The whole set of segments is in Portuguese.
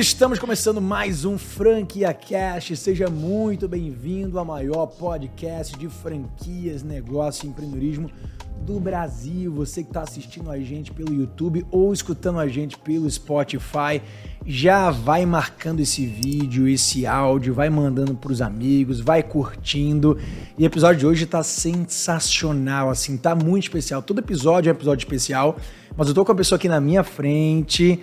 Estamos começando mais um Franquia Cast. Seja muito bem-vindo ao maior podcast de franquias, negócio e empreendedorismo do Brasil. Você que está assistindo a gente pelo YouTube ou escutando a gente pelo Spotify, já vai marcando esse vídeo, esse áudio, vai mandando para os amigos, vai curtindo. E o episódio de hoje está sensacional, assim, tá muito especial. Todo episódio é um episódio especial, mas eu tô com a pessoa aqui na minha frente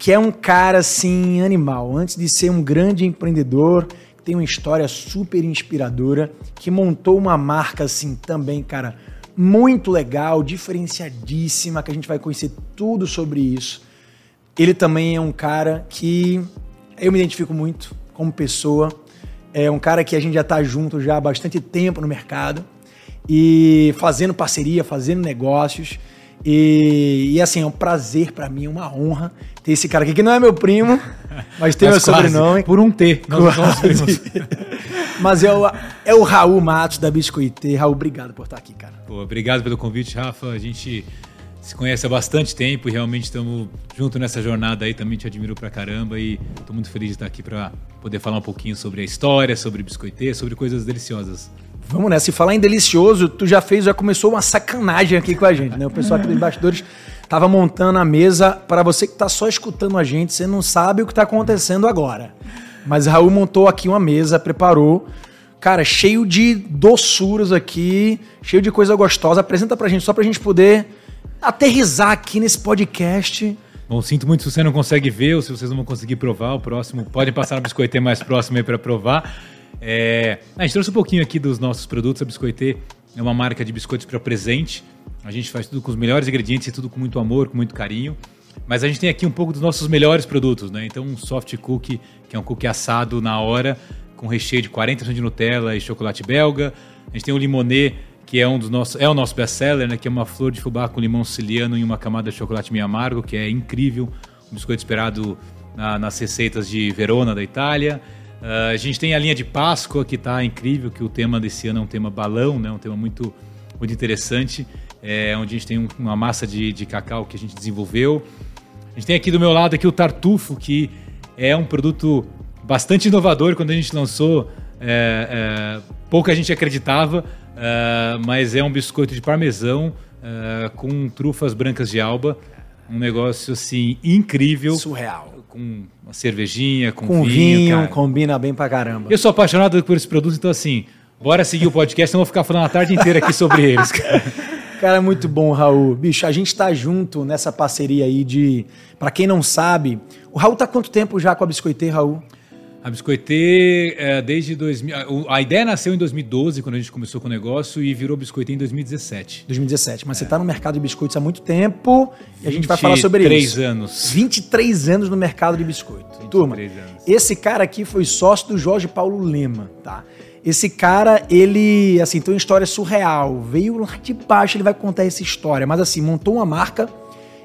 que é um cara assim animal. Antes de ser um grande empreendedor, tem uma história super inspiradora, que montou uma marca assim também, cara, muito legal, diferenciadíssima, que a gente vai conhecer tudo sobre isso. Ele também é um cara que eu me identifico muito como pessoa. É um cara que a gente já está junto já há bastante tempo no mercado e fazendo parceria, fazendo negócios. E, e, assim, é um prazer para mim, uma honra ter esse cara aqui, que não é meu primo, mas tem mas meu quase, sobrenome. Por um T, nós somos primos. mas é o, é o Raul Matos da Biscoitê. Raul, obrigado por estar aqui, cara. Pô, obrigado pelo convite, Rafa. A gente se conhece há bastante tempo e realmente estamos junto nessa jornada aí. Também te admiro pra caramba e estou muito feliz de estar aqui para poder falar um pouquinho sobre a história, sobre Biscoitê, sobre coisas deliciosas. Vamos nessa. Se falar em delicioso, tu já fez, já começou uma sacanagem aqui com a gente, né? O pessoal aqui dos bastidores tava montando a mesa para você que tá só escutando a gente, você não sabe o que tá acontecendo agora. Mas Raul montou aqui uma mesa, preparou, cara, cheio de doçuras aqui, cheio de coisa gostosa. Apresenta pra gente só pra gente poder aterrizar aqui nesse podcast. Bom, sinto muito se você não consegue ver ou se vocês não vão conseguir provar. O próximo pode passar no biscoitê mais próximo aí para provar. É, a gente trouxe um pouquinho aqui dos nossos produtos. A Biscoitê é uma marca de biscoitos para presente. A gente faz tudo com os melhores ingredientes e tudo com muito amor, com muito carinho. Mas a gente tem aqui um pouco dos nossos melhores produtos, né? Então, um soft cookie, que é um cookie assado na hora, com recheio de 40% de Nutella e chocolate belga. A gente tem o limonê, que é um dos nossos, é o nosso best-seller, né? Que é uma flor de fubá com limão siciliano e uma camada de chocolate meio amargo, que é incrível. Um biscoito esperado na, nas receitas de Verona, da Itália. Uh, a gente tem a linha de Páscoa, que está incrível, que o tema desse ano é um tema balão, né? um tema muito, muito interessante, é, onde a gente tem um, uma massa de, de cacau que a gente desenvolveu. A gente tem aqui do meu lado aqui o Tartufo, que é um produto bastante inovador. Quando a gente lançou, é, é, pouca gente acreditava, é, mas é um biscoito de parmesão é, com trufas brancas de alba. Um negócio assim incrível. Surreal com uma cervejinha, com, com vinho. vinho combina bem pra caramba. Eu sou apaixonado por esse produto, então assim, bora seguir o podcast, não vou ficar falando a tarde inteira aqui sobre eles, cara. Cara, muito bom, Raul. Bicho, a gente tá junto nessa parceria aí de. Para quem não sabe, o Raul tá quanto tempo já com a Biscoitê, Raul? A Biscoitê, é, desde 2000. A ideia nasceu em 2012, quando a gente começou com o negócio, e virou Biscoitê em 2017. 2017. Mas é. você está no mercado de biscoitos há muito tempo e a gente vai falar sobre isso. 23 anos. 23 anos no mercado de biscoito. Turma, anos. esse cara aqui foi sócio do Jorge Paulo Lema, tá? Esse cara, ele, assim, tem uma história surreal. Veio lá de baixo, ele vai contar essa história. Mas, assim, montou uma marca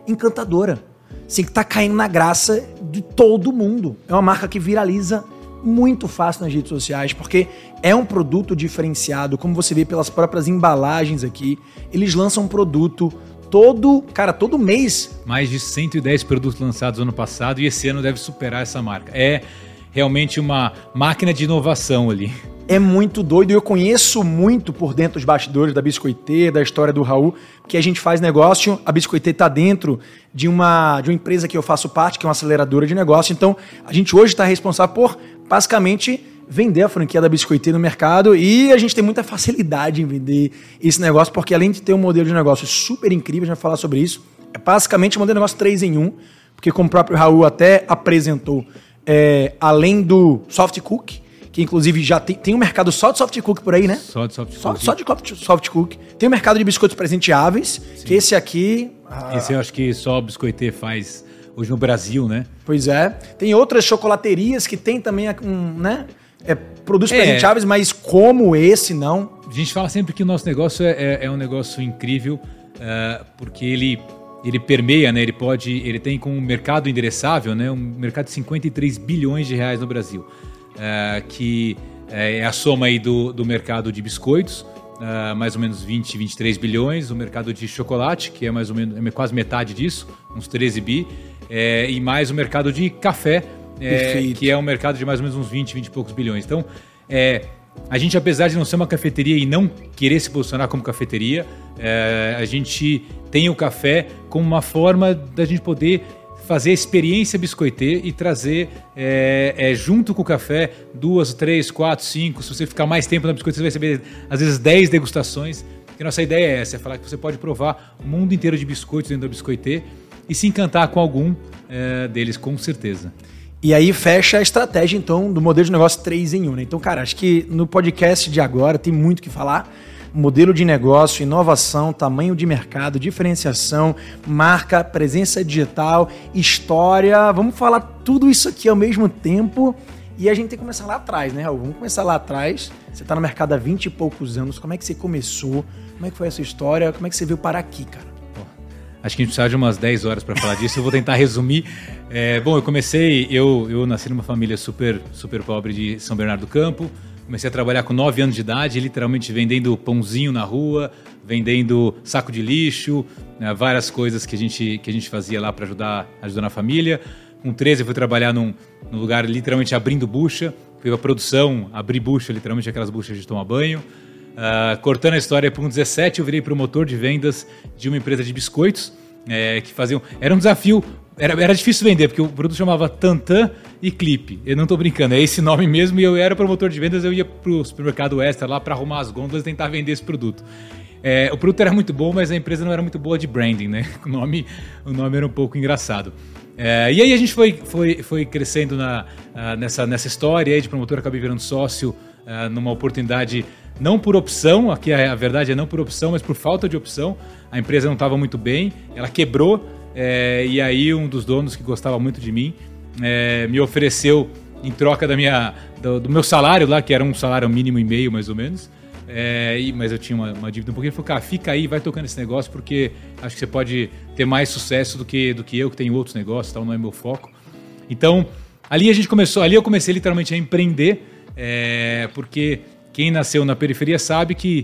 encantadora assim, que tá caindo na graça de todo mundo. É uma marca que viraliza muito fácil nas redes sociais, porque é um produto diferenciado, como você vê pelas próprias embalagens aqui. Eles lançam um produto todo, cara, todo mês. Mais de 110 produtos lançados ano passado e esse ano deve superar essa marca. É realmente uma máquina de inovação ali é muito doido. Eu conheço muito por dentro dos bastidores da Biscoitê, da história do Raul, que a gente faz negócio. A Biscoitê está dentro de uma, de uma empresa que eu faço parte, que é uma aceleradora de negócio. Então, a gente hoje está responsável por, basicamente, vender a franquia da Biscoitê no mercado e a gente tem muita facilidade em vender esse negócio, porque além de ter um modelo de negócio super incrível, a gente vai falar sobre isso, é basicamente um modelo de negócio 3 em 1, porque como o próprio Raul até apresentou, é, além do soft cook, que inclusive já tem, tem um mercado só de soft cook por aí, né? Só de soft só, cook. Só de soft cook. Tem o um mercado de biscoitos presenteáveis, Sim. que esse aqui... Ah, esse eu acho que só o Biscoitê faz hoje no Brasil, né? Pois é. Tem outras chocolaterias que tem também um, né? É, produtos é. presenteáveis, mas como esse, não. A gente fala sempre que o nosso negócio é, é, é um negócio incrível, uh, porque ele ele permeia, né? Ele pode, ele tem com um mercado endereçável, né? Um mercado de 53 bilhões de reais no Brasil é, que é, é a soma aí do, do mercado de biscoitos, é, mais ou menos 20, 23 bilhões, o mercado de chocolate, que é mais ou menos é quase metade disso, uns 13 bi, é, e mais o mercado de café, é, que é um mercado de mais ou menos uns 20, 20 e poucos bilhões. Então, é, a gente, apesar de não ser uma cafeteria e não querer se posicionar como cafeteria, é, a gente tem o café como uma forma da gente poder fazer a experiência biscoitê e trazer é, é, junto com o café duas, três, quatro, cinco. Se você ficar mais tempo na biscoiteria, você vai receber às vezes dez degustações. E nossa ideia é essa, é falar que você pode provar o mundo inteiro de biscoitos dentro da biscoitê e se encantar com algum é, deles, com certeza. E aí fecha a estratégia, então, do modelo de negócio 3 em 1. Né? Então, cara, acho que no podcast de agora tem muito que falar modelo de negócio, inovação, tamanho de mercado, diferenciação, marca, presença digital, história. Vamos falar tudo isso aqui ao mesmo tempo. E a gente tem que começar lá atrás, né, Raul? Vamos começar lá atrás. Você está no mercado há 20 e poucos anos. Como é que você começou? Como é que foi essa história? Como é que você veio parar aqui, cara? Acho que a gente precisa de umas 10 horas para falar disso. Eu vou tentar resumir. É, bom, eu comecei, eu, eu nasci numa família super, super pobre de São Bernardo do Campo. Comecei a trabalhar com 9 anos de idade, literalmente vendendo pãozinho na rua, vendendo saco de lixo, né, várias coisas que a gente, que a gente fazia lá para ajudar, ajudar na família. Com 13 eu fui trabalhar num, num lugar literalmente abrindo bucha, fui a produção, abrir bucha, literalmente aquelas buchas de tomar banho. Uh, cortando a história, com 17 eu virei promotor de vendas de uma empresa de biscoitos, é, que faziam... Era um desafio era, era difícil vender, porque o produto chamava Tantan e Clipe. Eu não tô brincando, é esse nome mesmo. E eu era promotor de vendas, eu ia pro supermercado Extra lá para arrumar as gôndolas e tentar vender esse produto. É, o produto era muito bom, mas a empresa não era muito boa de branding, né? O nome, o nome era um pouco engraçado. É, e aí a gente foi, foi, foi crescendo na, uh, nessa, nessa história aí de promotor, acabei virando sócio uh, numa oportunidade não por opção, aqui a, a verdade é não por opção, mas por falta de opção. A empresa não estava muito bem, ela quebrou é, e aí um dos donos que gostava muito de mim é, me ofereceu em troca da minha, do, do, meu salário lá, que era um salário mínimo e meio mais ou menos. É, e, mas eu tinha uma, uma, dívida um pouquinho. Ele falou, cara, fica aí, vai tocando esse negócio, porque acho que você pode ter mais sucesso do que, do que eu, que tenho outros negócios, tal, não é meu foco. Então, ali a gente começou, ali eu comecei literalmente a empreender, é, porque quem nasceu na periferia sabe que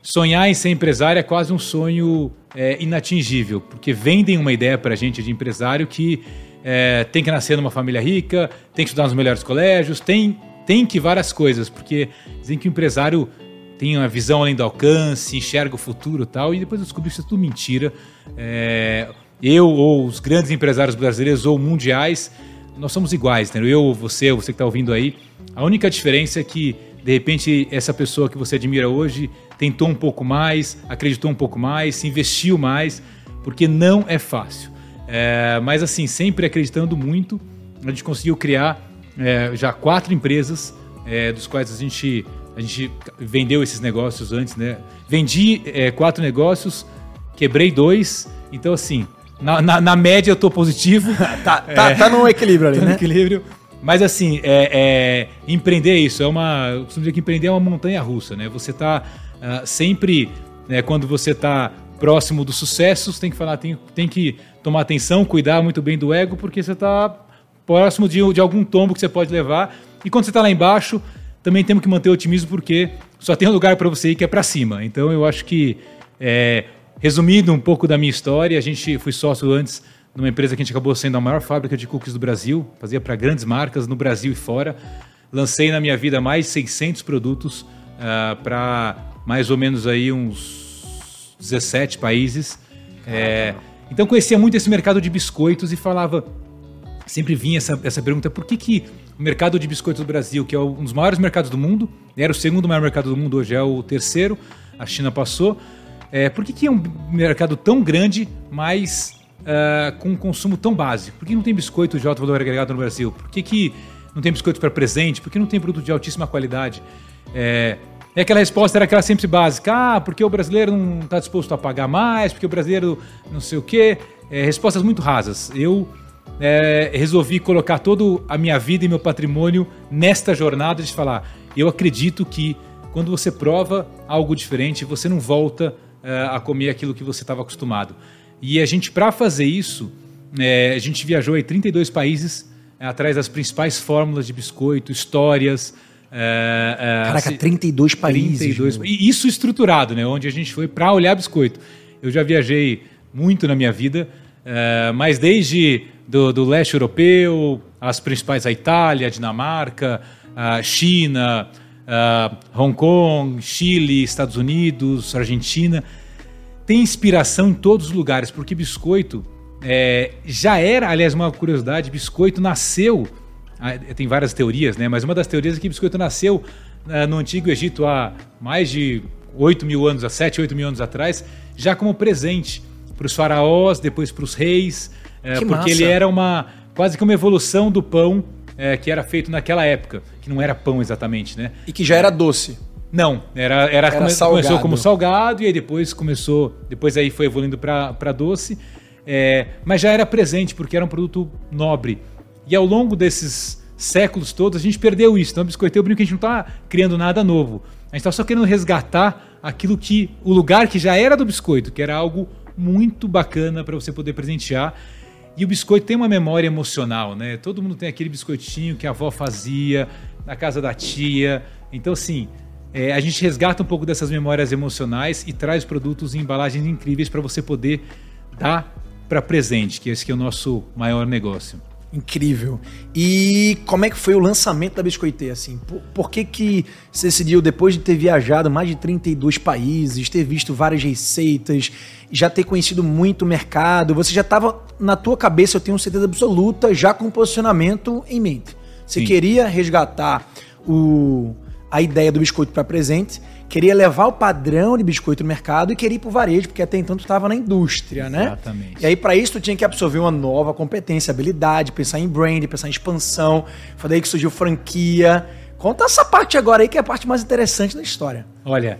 sonhar em ser empresário é quase um sonho é, inatingível, porque vendem uma ideia para a gente de empresário que é, tem que nascer numa família rica, tem que estudar nos melhores colégios, tem, tem que várias coisas, porque dizem que o empresário tem uma visão além do alcance, enxerga o futuro tal, e depois eu descobri que isso é tudo mentira. É, eu ou os grandes empresários brasileiros ou mundiais, nós somos iguais, né? Eu, você, você que está ouvindo aí. A única diferença é que de repente essa pessoa que você admira hoje tentou um pouco mais, acreditou um pouco mais, investiu mais, porque não é fácil. É, mas assim, sempre acreditando muito, a gente conseguiu criar é, já quatro empresas, é, dos quais a gente, a gente vendeu esses negócios antes, né? Vendi é, quatro negócios, quebrei dois, então assim, na, na, na média eu estou positivo. tá, tá, tá no equilíbrio ali, tá né? Equilíbrio. Mas assim, é, é, empreender é isso, é uma. Eu costumo dizer que empreender é uma montanha russa, né? Você está uh, ah, sempre, né, quando você está próximo do sucesso, você tem que falar, tem, tem que tomar atenção, cuidar muito bem do ego, porque você está próximo de, de algum tombo que você pode levar. E quando você está lá embaixo, também temos que manter o otimismo, porque só tem um lugar para você ir que é para cima. Então eu acho que, é, resumindo um pouco da minha história, a gente foi sócio antes numa empresa que a gente acabou sendo a maior fábrica de cookies do Brasil, fazia para grandes marcas no Brasil e fora. Lancei na minha vida mais 600 produtos uh, ah, para mais ou menos aí uns 17 países. É, então conhecia muito esse mercado de biscoitos e falava, sempre vinha essa, essa pergunta, por que, que o mercado de biscoitos do Brasil, que é um dos maiores mercados do mundo, era o segundo maior mercado do mundo, hoje é o terceiro, a China passou, é, por que, que é um mercado tão grande, mas uh, com um consumo tão básico? Por que não tem biscoito de alto valor agregado no Brasil? Por que, que não tem biscoito para presente? Por que não tem produto de altíssima qualidade? É, e aquela resposta era aquela sempre básica: ah, porque o brasileiro não está disposto a pagar mais, porque o brasileiro não sei o quê. É, respostas muito rasas. Eu é, resolvi colocar toda a minha vida e meu patrimônio nesta jornada de falar: eu acredito que quando você prova algo diferente, você não volta a comer aquilo que você estava acostumado. E a gente, para fazer isso, é, a gente viajou em 32 países é, atrás das principais fórmulas de biscoito, histórias. É, é, Caraca, se, 32 países. 32, e isso estruturado, né? Onde a gente foi para olhar biscoito. Eu já viajei muito na minha vida, é, mas desde do, do leste europeu, as principais, a Itália, a Dinamarca, a China, a Hong Kong, Chile, Estados Unidos, Argentina. Tem inspiração em todos os lugares, porque biscoito é, já era, aliás, uma curiosidade, biscoito nasceu, ah, tem várias teorias, né? Mas uma das teorias é que biscoito nasceu uh, no Antigo Egito há mais de 8 mil anos, há 7, 8 mil anos atrás, já como presente para os faraós, depois para os reis, uh, porque massa. ele era uma quase que uma evolução do pão uh, que era feito naquela época, que não era pão exatamente, né? E que já era doce. Não, era, era, era come, começou como salgado e aí depois começou, depois aí foi evoluindo para doce, é, mas já era presente porque era um produto nobre. E ao longo desses séculos todos a gente perdeu isso. Então, biscoiteiro brinco que a gente não está criando nada novo. A gente está só querendo resgatar aquilo que o lugar que já era do biscoito, que era algo muito bacana para você poder presentear. E o biscoito tem uma memória emocional, né? Todo mundo tem aquele biscoitinho que a avó fazia na casa da tia. Então, assim, é, a gente resgata um pouco dessas memórias emocionais e traz produtos em embalagens incríveis para você poder dar para presente, que esse que é o nosso maior negócio. Incrível. E como é que foi o lançamento da Biscoitê, assim? Por, por, que que você decidiu, depois de ter viajado mais de 32 países, ter visto várias receitas, já ter conhecido muito o mercado, você já estava na tua cabeça, eu tenho certeza absoluta, já com posicionamento em mente. Você Sim. queria resgatar o, a ideia do biscoito para presente, queria levar o padrão de biscoito no mercado e queria ir para o varejo, porque até então tu estava na indústria, né? Exatamente. E aí para isso tu tinha que absorver uma nova competência, habilidade, pensar em brand, pensar em expansão. Foi daí que surgiu franquia. Conta essa parte agora aí que é a parte mais interessante da história. Olha,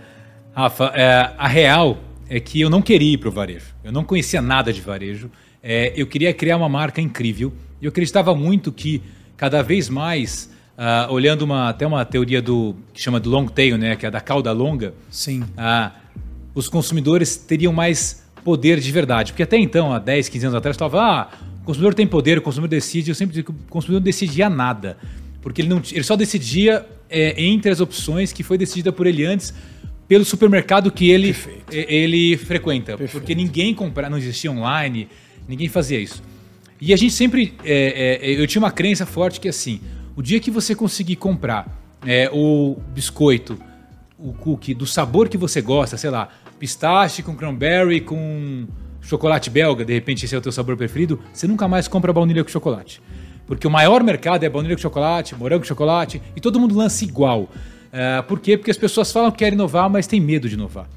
Rafa, é, a real é que eu não queria ir para o varejo. Eu não conhecia nada de varejo. É, eu queria criar uma marca incrível. E eu acreditava muito que cada vez mais Uh, olhando uma, até uma teoria do que chama de long tail, né, que é da cauda longa. Sim. Uh, os consumidores teriam mais poder de verdade. Porque até então, há 10, 15 anos atrás, falava, ah, o consumidor tem poder, o consumidor decide. Eu sempre digo que o consumidor não decidia nada. Porque ele, não, ele só decidia é, entre as opções que foi decidida por ele antes pelo supermercado que ele, ele frequenta. Perfeito. Porque ninguém comprava, não existia online, ninguém fazia isso. E a gente sempre. É, é, eu tinha uma crença forte que assim o dia que você conseguir comprar é, o biscoito, o cookie do sabor que você gosta, sei lá, pistache com cranberry com chocolate belga, de repente esse é o teu sabor preferido, você nunca mais compra baunilha com chocolate. Porque o maior mercado é baunilha com chocolate, morango com chocolate, e todo mundo lança igual. Uh, por quê? Porque as pessoas falam que querem inovar, mas têm medo de inovar.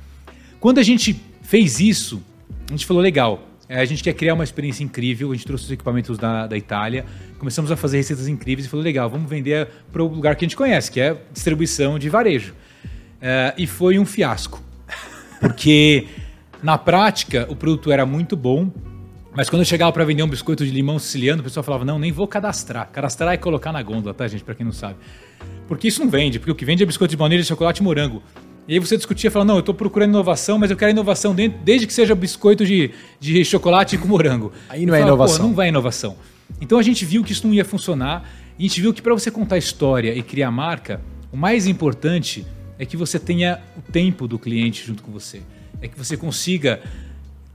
Quando a gente fez isso, a gente falou, legal, é, a gente quer criar uma experiência incrível. A gente trouxe os equipamentos da, da Itália, começamos a fazer receitas incríveis e falou: legal, vamos vender para o lugar que a gente conhece, que é distribuição de varejo. É, e foi um fiasco, porque na prática o produto era muito bom, mas quando eu chegava para vender um biscoito de limão siciliano, o pessoal falava: não, nem vou cadastrar. Cadastrar é colocar na gôndola, tá, gente? Para quem não sabe. Porque isso não vende, porque o que vende é biscoito de baunilha, chocolate e morango. E aí você discutia, falando, não, eu estou procurando inovação, mas eu quero inovação dentro, desde que seja biscoito de, de chocolate com morango. Aí não é inovação. não vai inovação. Então a gente viu que isso não ia funcionar. E a gente viu que para você contar história e criar marca, o mais importante é que você tenha o tempo do cliente junto com você. É que você consiga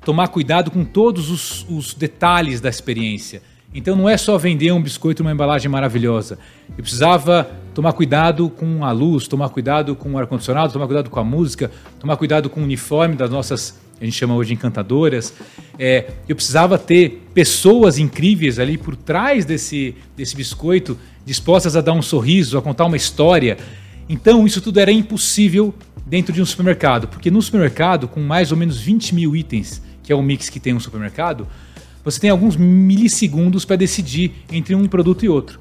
tomar cuidado com todos os, os detalhes da experiência. Então não é só vender um biscoito numa embalagem maravilhosa. Eu precisava tomar cuidado com a luz, tomar cuidado com o ar-condicionado, tomar cuidado com a música, tomar cuidado com o uniforme das nossas, a gente chama hoje encantadoras. É, eu precisava ter pessoas incríveis ali por trás desse, desse biscoito, dispostas a dar um sorriso, a contar uma história. Então isso tudo era impossível dentro de um supermercado, porque no supermercado, com mais ou menos 20 mil itens, que é o mix que tem um supermercado, você tem alguns milissegundos para decidir entre um produto e outro.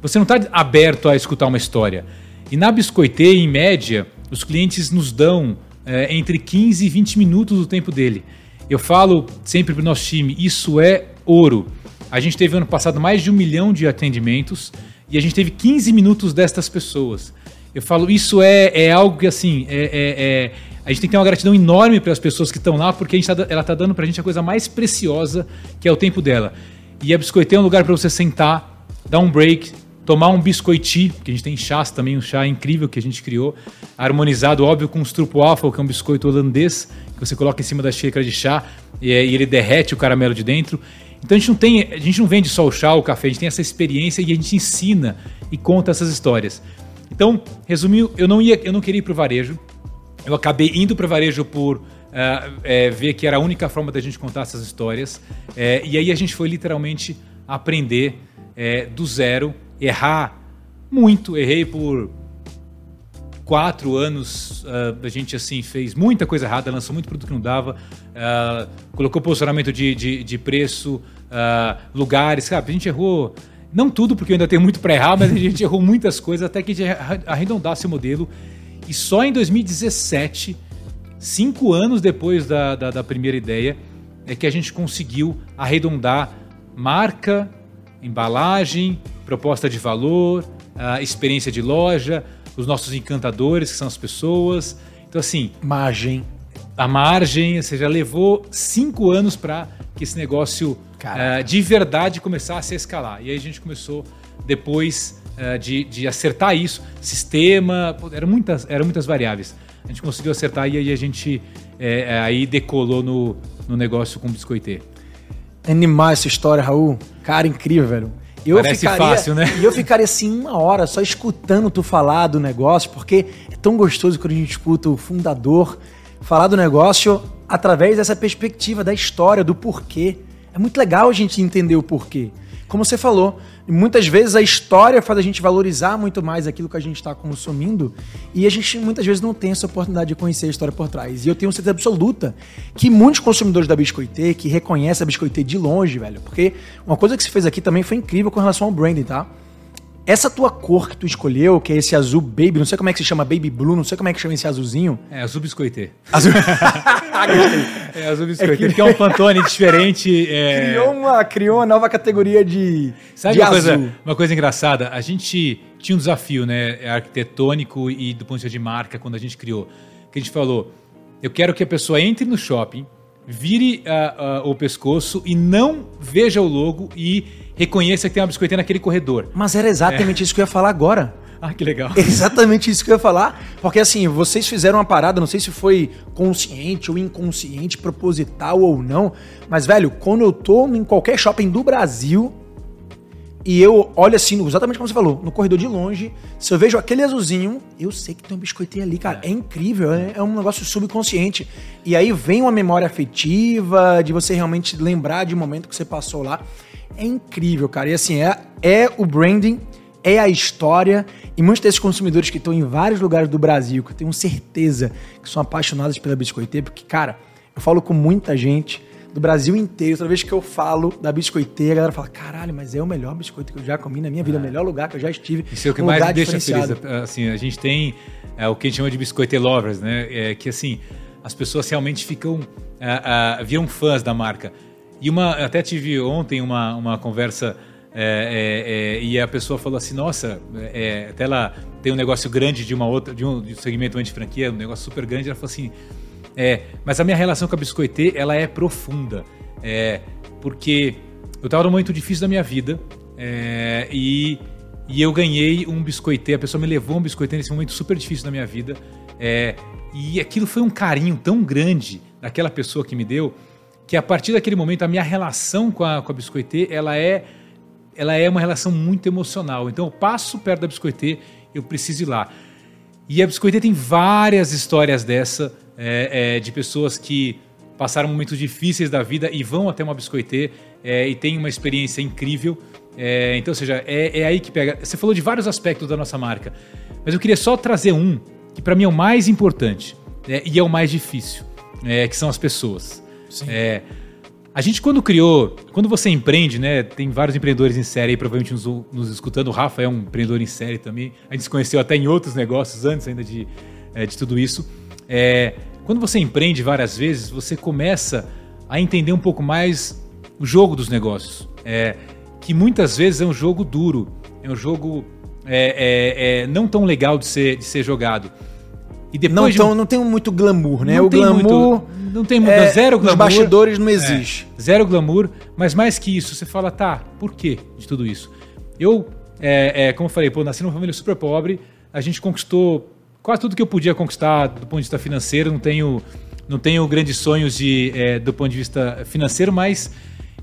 Você não está aberto a escutar uma história. E na Biscoitê, em média, os clientes nos dão é, entre 15 e 20 minutos do tempo dele. Eu falo sempre para o nosso time, isso é ouro. A gente teve ano passado mais de um milhão de atendimentos e a gente teve 15 minutos destas pessoas. Eu falo, isso é, é algo que assim, é, é, é a gente tem que ter uma gratidão enorme para as pessoas que estão lá, porque tá, ela está dando para a gente a coisa mais preciosa, que é o tempo dela. E a biscoiteira é um lugar para você sentar, dar um break, tomar um biscoiti, que a gente tem chás também, um chá incrível que a gente criou, harmonizado, óbvio, com stroopwafel, que é um biscoito holandês, que você coloca em cima da xícara de chá e, e ele derrete o caramelo de dentro. Então a gente não tem, a gente não vende só o chá, o café, a gente tem essa experiência e a gente ensina e conta essas histórias. Então, resumindo, eu não ia, eu não queria ir para o varejo. Eu acabei indo para varejo por uh, é, ver que era a única forma da gente contar essas histórias. É, e aí a gente foi literalmente aprender é, do zero, errar muito. Errei por quatro anos, uh, a gente assim fez muita coisa errada, lançou muito produto que não dava, uh, colocou posicionamento de, de, de preço, uh, lugares, cara, a gente errou, não tudo, porque eu ainda tenho muito para errar, mas a gente errou muitas coisas até que a gente arredondasse o modelo. E só em 2017, cinco anos depois da, da, da primeira ideia, é que a gente conseguiu arredondar marca, embalagem, proposta de valor, experiência de loja, os nossos encantadores, que são as pessoas. Então, assim. Margem. A margem, ou seja, levou cinco anos para que esse negócio uh, de verdade começasse a escalar. E aí a gente começou depois de, de acertar isso, sistema, eram muitas, eram muitas variáveis. A gente conseguiu acertar e aí a gente é, aí decolou no, no negócio com o biscoitê. Animal essa história, Raul. Cara, incrível, velho. Eu Parece ficaria, fácil, né? E eu ficaria assim uma hora só escutando tu falar do negócio, porque é tão gostoso quando a gente escuta o fundador falar do negócio através dessa perspectiva da história, do porquê. É muito legal a gente entender o porquê. Como você falou, muitas vezes a história faz a gente valorizar muito mais aquilo que a gente está consumindo e a gente muitas vezes não tem essa oportunidade de conhecer a história por trás. E eu tenho certeza absoluta que muitos consumidores da Biscoitê, que reconhecem a Biscoitê de longe, velho, porque uma coisa que se fez aqui também foi incrível com relação ao branding, tá? Essa tua cor que tu escolheu, que é esse azul baby, não sei como é que se chama, baby blue, não sei como é que chama esse azulzinho. É, azul biscoitê. Azul... é, azul biscoitê, é que... é um Pantone diferente. É... Criou, uma, criou uma nova categoria de, Sabe de uma, azul. Coisa, uma coisa engraçada? A gente tinha um desafio, né, arquitetônico e do ponto de vista de marca, quando a gente criou. Que a gente falou, eu quero que a pessoa entre no shopping, vire uh, uh, o pescoço e não veja o logo e reconheça que tem uma biscoiteira naquele corredor. Mas era exatamente é. isso que eu ia falar agora. Ah, que legal. Exatamente isso que eu ia falar. Porque assim, vocês fizeram uma parada, não sei se foi consciente ou inconsciente, proposital ou não. Mas, velho, quando eu tô em qualquer shopping do Brasil e eu olho assim, exatamente como você falou, no corredor de longe, se eu vejo aquele azulzinho, eu sei que tem um biscoiteiro ali, cara. É, é incrível, é, é, um negócio subconsciente. E aí vem uma memória afetiva, de você realmente lembrar de um momento que você passou lá é incrível, cara. E assim, é, é o branding, é a história. E muitos desses consumidores que estão em vários lugares do Brasil, que eu tenho certeza que são apaixonados pela biscoiteira, porque, cara, eu falo com muita gente do Brasil inteiro. Toda vez que eu falo da biscoiteira, a galera fala: caralho, mas é o melhor biscoito que eu já comi na minha vida, é. o melhor lugar que eu já estive. Isso é o que um mais me deixa feliz. Assim, a gente tem é, o que a gente chama de biscoite lovers, né? É, que assim, as pessoas realmente ficam. É, é, viram fãs da marca. E uma, até tive ontem uma, uma conversa é, é, é, e a pessoa falou assim, nossa, é, até ela tem um negócio grande de uma outra, de um, de um segmento de franquia, um negócio super grande, ela falou assim, é, mas a minha relação com a Biscoitê, ela é profunda, é, porque eu estava num momento difícil da minha vida e, e eu ganhei um biscoitê, a pessoa me levou um biscoitê nesse momento super difícil da minha vida, e aquilo foi um carinho tão grande daquela pessoa que me deu, que a partir daquele momento a minha relação com a, com a Biscoitê, ela é, ela é uma relação muito emocional. Então eu passo perto da Biscoitê, eu preciso ir lá. E a Biscoitê tem várias histórias dessa, é, é, de pessoas que passaram momentos difíceis da vida e vão até uma Biscoitê é, e tem uma experiência incrível. É, então, ou seja, é, é, aí que pega. Você falou de vários aspectos da nossa marca, mas eu queria só trazer um que para mim é o mais importante né, e é o mais difícil, é, que são as pessoas. É, a gente, quando criou, quando você empreende, né? Tem vários empreendedores em série aí, provavelmente nos, nos escutando. O Rafa é um empreendedor em série também. A gente se conheceu até em outros negócios antes ainda de, é, de tudo isso. É, quando você empreende várias vezes, você começa a entender um pouco mais o jogo dos negócios. É, que muitas vezes é um jogo duro, é um jogo é, é, é não tão legal de ser, de ser jogado. E depois não, então, um... não tem muito glamour, né? Não o glamour. Muito, não tem muito. É, zero glamour. Os bastidores não existe. É, zero glamour, mas mais que isso, você fala, tá, por que de tudo isso? Eu, é, é, como eu falei, pô, nasci numa família super pobre, a gente conquistou quase tudo que eu podia conquistar do ponto de vista financeiro, não tenho, não tenho grandes sonhos de, é, do ponto de vista financeiro, mas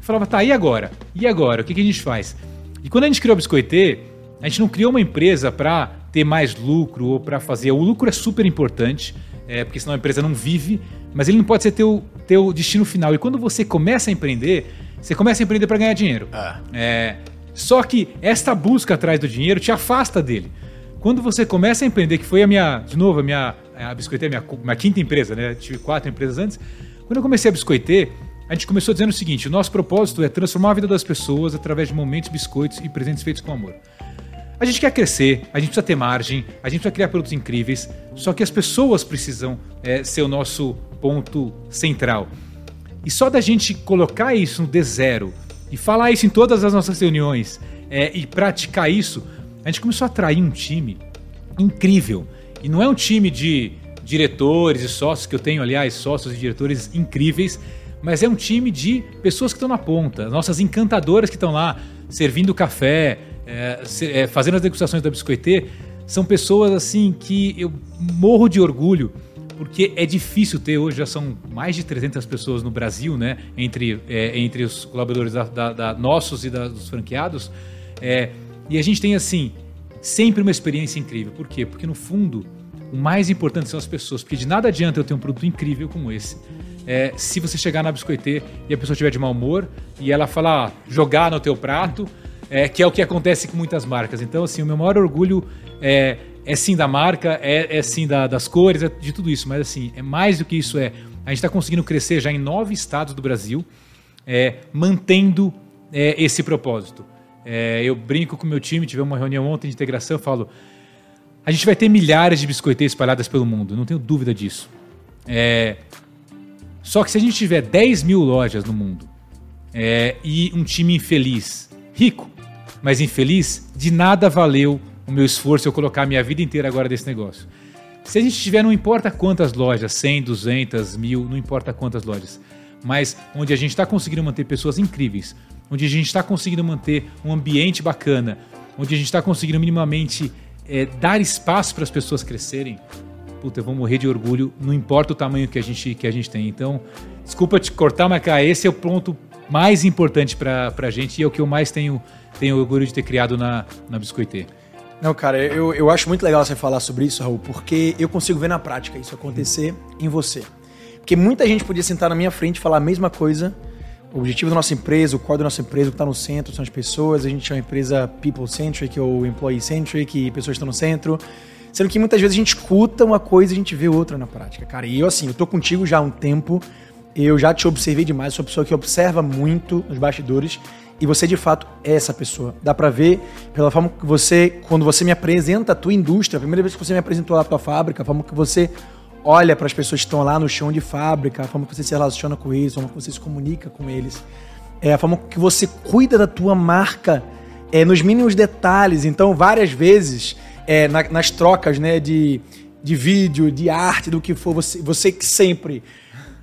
falava, tá, e agora? E agora? O que, que a gente faz? E quando a gente criou o Biscoitê, a gente não criou uma empresa para ter mais lucro ou para fazer. O lucro é super importante, é, porque senão a empresa não vive, mas ele não pode ser teu, teu destino final. E quando você começa a empreender, você começa a empreender para ganhar dinheiro. Ah. É, só que esta busca atrás do dinheiro te afasta dele. Quando você começa a empreender, que foi a minha, de novo, a minha a Biscoitê, minha, minha quinta empresa, né? Tive quatro empresas antes. Quando eu comecei a Biscoitê, a gente começou dizendo o seguinte: o nosso propósito é transformar a vida das pessoas através de momentos, biscoitos e presentes feitos com amor. A gente quer crescer, a gente precisa ter margem, a gente precisa criar produtos incríveis, só que as pessoas precisam é, ser o nosso ponto central. E só da gente colocar isso no D0 e falar isso em todas as nossas reuniões é, e praticar isso, a gente começou a atrair um time incrível. E não é um time de diretores e sócios, que eu tenho, aliás, sócios e diretores incríveis, mas é um time de pessoas que estão na ponta, nossas encantadoras que estão lá servindo café, é, é, fazendo as degustações da Biscoitê, são pessoas assim que eu morro de orgulho, porque é difícil ter, hoje já são mais de 300 pessoas no Brasil, né, entre, é, entre os colaboradores da, da, da nossos e da, dos franqueados, é, e a gente tem assim, sempre uma experiência incrível. Por quê? Porque no fundo, o mais importante são as pessoas, porque de nada adianta eu ter um produto incrível como esse é, se você chegar na biscoitê e a pessoa estiver de mau humor e ela falar, jogar no teu prato, é, que é o que acontece com muitas marcas. Então, assim, o meu maior orgulho é, é sim da marca, é, é sim da, das cores, é de tudo isso, mas assim, é mais do que isso. É, a gente está conseguindo crescer já em nove estados do Brasil, é, mantendo é, esse propósito. É, eu brinco com meu time, tivemos uma reunião ontem de integração, eu falo, a gente vai ter milhares de biscoiteiros espalhadas pelo mundo, não tenho dúvida disso. É, só que se a gente tiver 10 mil lojas no mundo é, e um time infeliz, rico, mas infeliz, de nada valeu o meu esforço eu colocar a minha vida inteira agora desse negócio. Se a gente tiver, não importa quantas lojas, 100, 200, mil, não importa quantas lojas, mas onde a gente está conseguindo manter pessoas incríveis, onde a gente está conseguindo manter um ambiente bacana, onde a gente está conseguindo minimamente é, dar espaço para as pessoas crescerem, puta, eu vou morrer de orgulho, não importa o tamanho que a gente, que a gente tem. Então, desculpa te cortar, mas cara, esse é o ponto mais importante para a gente e é o que eu mais tenho, tenho orgulho de ter criado na, na Biscoitê. Não, cara, eu, eu acho muito legal você falar sobre isso, Raul, porque eu consigo ver na prática isso acontecer em você. Porque muita gente podia sentar na minha frente e falar a mesma coisa. O objetivo da nossa empresa, o core da nossa empresa, o que está no centro são as pessoas. A gente é uma empresa people-centric ou employee-centric pessoas estão no centro. Sendo que muitas vezes a gente escuta uma coisa e a gente vê outra na prática, cara. E eu, assim, eu tô contigo já há um tempo, eu já te observei demais, sou uma pessoa que observa muito nos bastidores e você de fato é essa pessoa. Dá para ver pela forma que você, quando você me apresenta a tua indústria, a primeira vez que você me apresentou a tua fábrica, a forma que você olha para as pessoas que estão lá no chão de fábrica, a forma que você se relaciona com eles, a forma que você se comunica com eles, é a forma que você cuida da tua marca é, nos mínimos detalhes. Então, várias vezes é, na, nas trocas né, de, de vídeo, de arte, do que for, você, você que sempre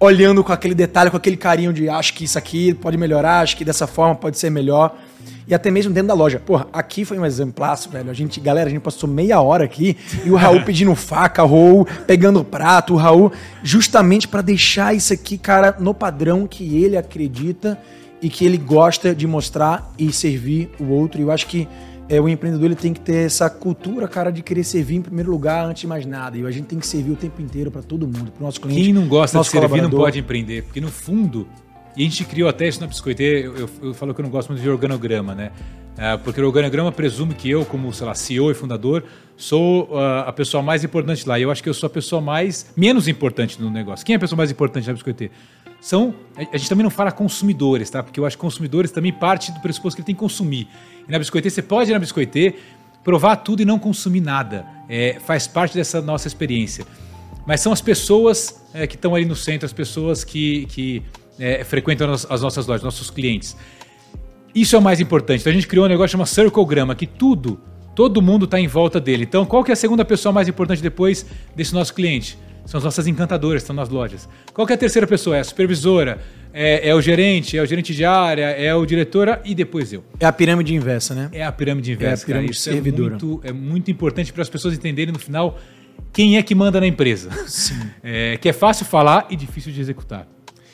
olhando com aquele detalhe, com aquele carinho de acho que isso aqui pode melhorar, acho que dessa forma pode ser melhor. E até mesmo dentro da loja. Porra, aqui foi um exemplaço, velho. A gente, galera, a gente passou meia hora aqui e o Raul pedindo faca, o Raul pegando prato, o Raul, justamente para deixar isso aqui, cara, no padrão que ele acredita e que ele gosta de mostrar e servir o outro. E eu acho que é, o empreendedor ele tem que ter essa cultura, cara, de querer servir em primeiro lugar antes de mais nada. E a gente tem que servir o tempo inteiro para todo mundo, para o nosso cliente. Quem não gosta de servir não pode empreender, porque no fundo, e a gente criou até isso na Biscoitê, eu, eu, eu falo que eu não gosto muito de organograma, né? É, porque o organograma presume que eu, como, sei lá, CEO e fundador, sou uh, a pessoa mais importante lá. E eu acho que eu sou a pessoa mais menos importante no negócio. Quem é a pessoa mais importante na Biscoitê? São, a gente também não fala consumidores, tá? Porque eu acho que consumidores também parte do pressuposto que ele tem que consumir. E na Biscoitê, você pode ir na Biscoitê, provar tudo e não consumir nada. É, faz parte dessa nossa experiência. Mas são as pessoas é, que estão ali no centro, as pessoas que, que é, frequentam as, as, nossas lojas, nossos clientes. Isso é o mais importante. Então a gente criou um negócio chamado Circlegrama, que tudo, todo mundo está em volta dele. Então qual que é a segunda pessoa mais importante depois desse nosso cliente? São as nossas encantadoras, estão nas lojas. Qual que é a terceira pessoa? É a supervisora, é, é, o gerente, é o gerente de área, é o diretora e depois eu. É a pirâmide inversa, né? É a pirâmide inversa. É a pirâmide Isso servidora. É muito, é muito importante para as pessoas entenderem no final quem é que manda na empresa. Sim. É, que é fácil falar e difícil de executar.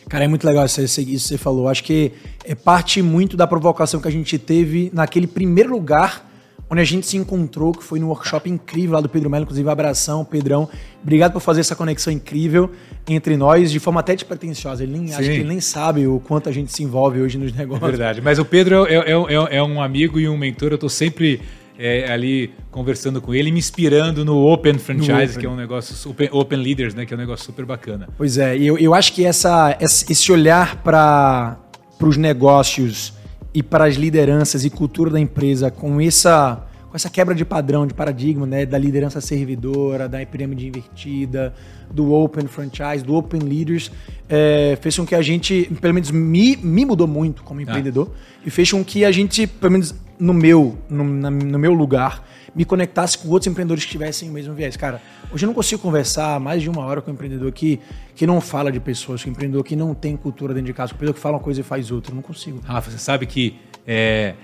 Cara, é muito legal isso, isso que você falou. Acho que é parte muito da provocação que a gente teve naquele primeiro lugar onde a gente se encontrou, que foi no workshop incrível lá do Pedro Melo, inclusive abração, Pedrão. Obrigado por fazer essa conexão incrível entre nós, de forma até despretensiosa. Ele nem, acho que ele nem sabe o quanto a gente se envolve hoje nos negócios. É verdade, mas o Pedro é, é, é, é um amigo e um mentor, eu estou sempre é, ali conversando com ele, me inspirando no Open Franchise, no open. que é um negócio super, Open Leaders, né, que é um negócio super bacana. Pois é, e eu, eu acho que essa, esse olhar para os negócios e para as lideranças e cultura da empresa com essa com essa quebra de padrão, de paradigma, né, da liderança servidora, da pirâmide invertida, do Open Franchise, do Open Leaders, é, fez com que a gente, pelo menos me, me mudou muito como ah. empreendedor, ah. e fez com que a gente, pelo menos no meu, no, na, no meu lugar, me conectasse com outros empreendedores que tivessem o mesmo viés. Cara, hoje eu não consigo conversar mais de uma hora com um empreendedor que, que não fala de pessoas, com um empreendedor que não tem cultura dentro de casa, com um empreendedor que fala uma coisa e faz outra. Eu não consigo. Rafa, você sabe que é,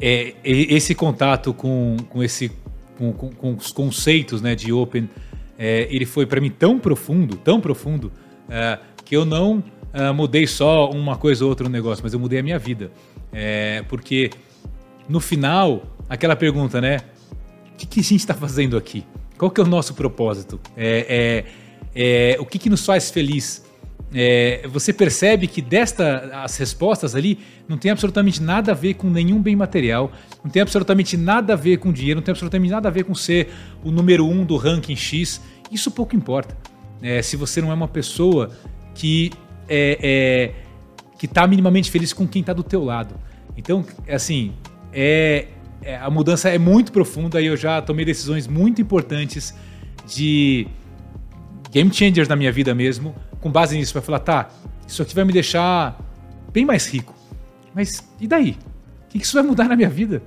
é, esse contato com, com, esse, com, com, com os conceitos né, de Open, é, ele foi para mim tão profundo, tão profundo, é, que eu não é, mudei só uma coisa ou outra no negócio, mas eu mudei a minha vida. É, porque no final, aquela pergunta, né? O que, que a gente está fazendo aqui? Qual que é o nosso propósito? É, é, é, o que, que nos faz feliz? É, você percebe que desta as respostas ali não tem absolutamente nada a ver com nenhum bem material, não tem absolutamente nada a ver com dinheiro, não tem absolutamente nada a ver com ser o número um do ranking X. Isso pouco importa. É, se você não é uma pessoa que é, é que está minimamente feliz com quem está do teu lado. Então, assim, é, é, a mudança é muito profunda e eu já tomei decisões muito importantes de game changers na minha vida mesmo, com base nisso, para falar, tá, isso aqui vai me deixar bem mais rico. Mas e daí? O que isso vai mudar na minha vida?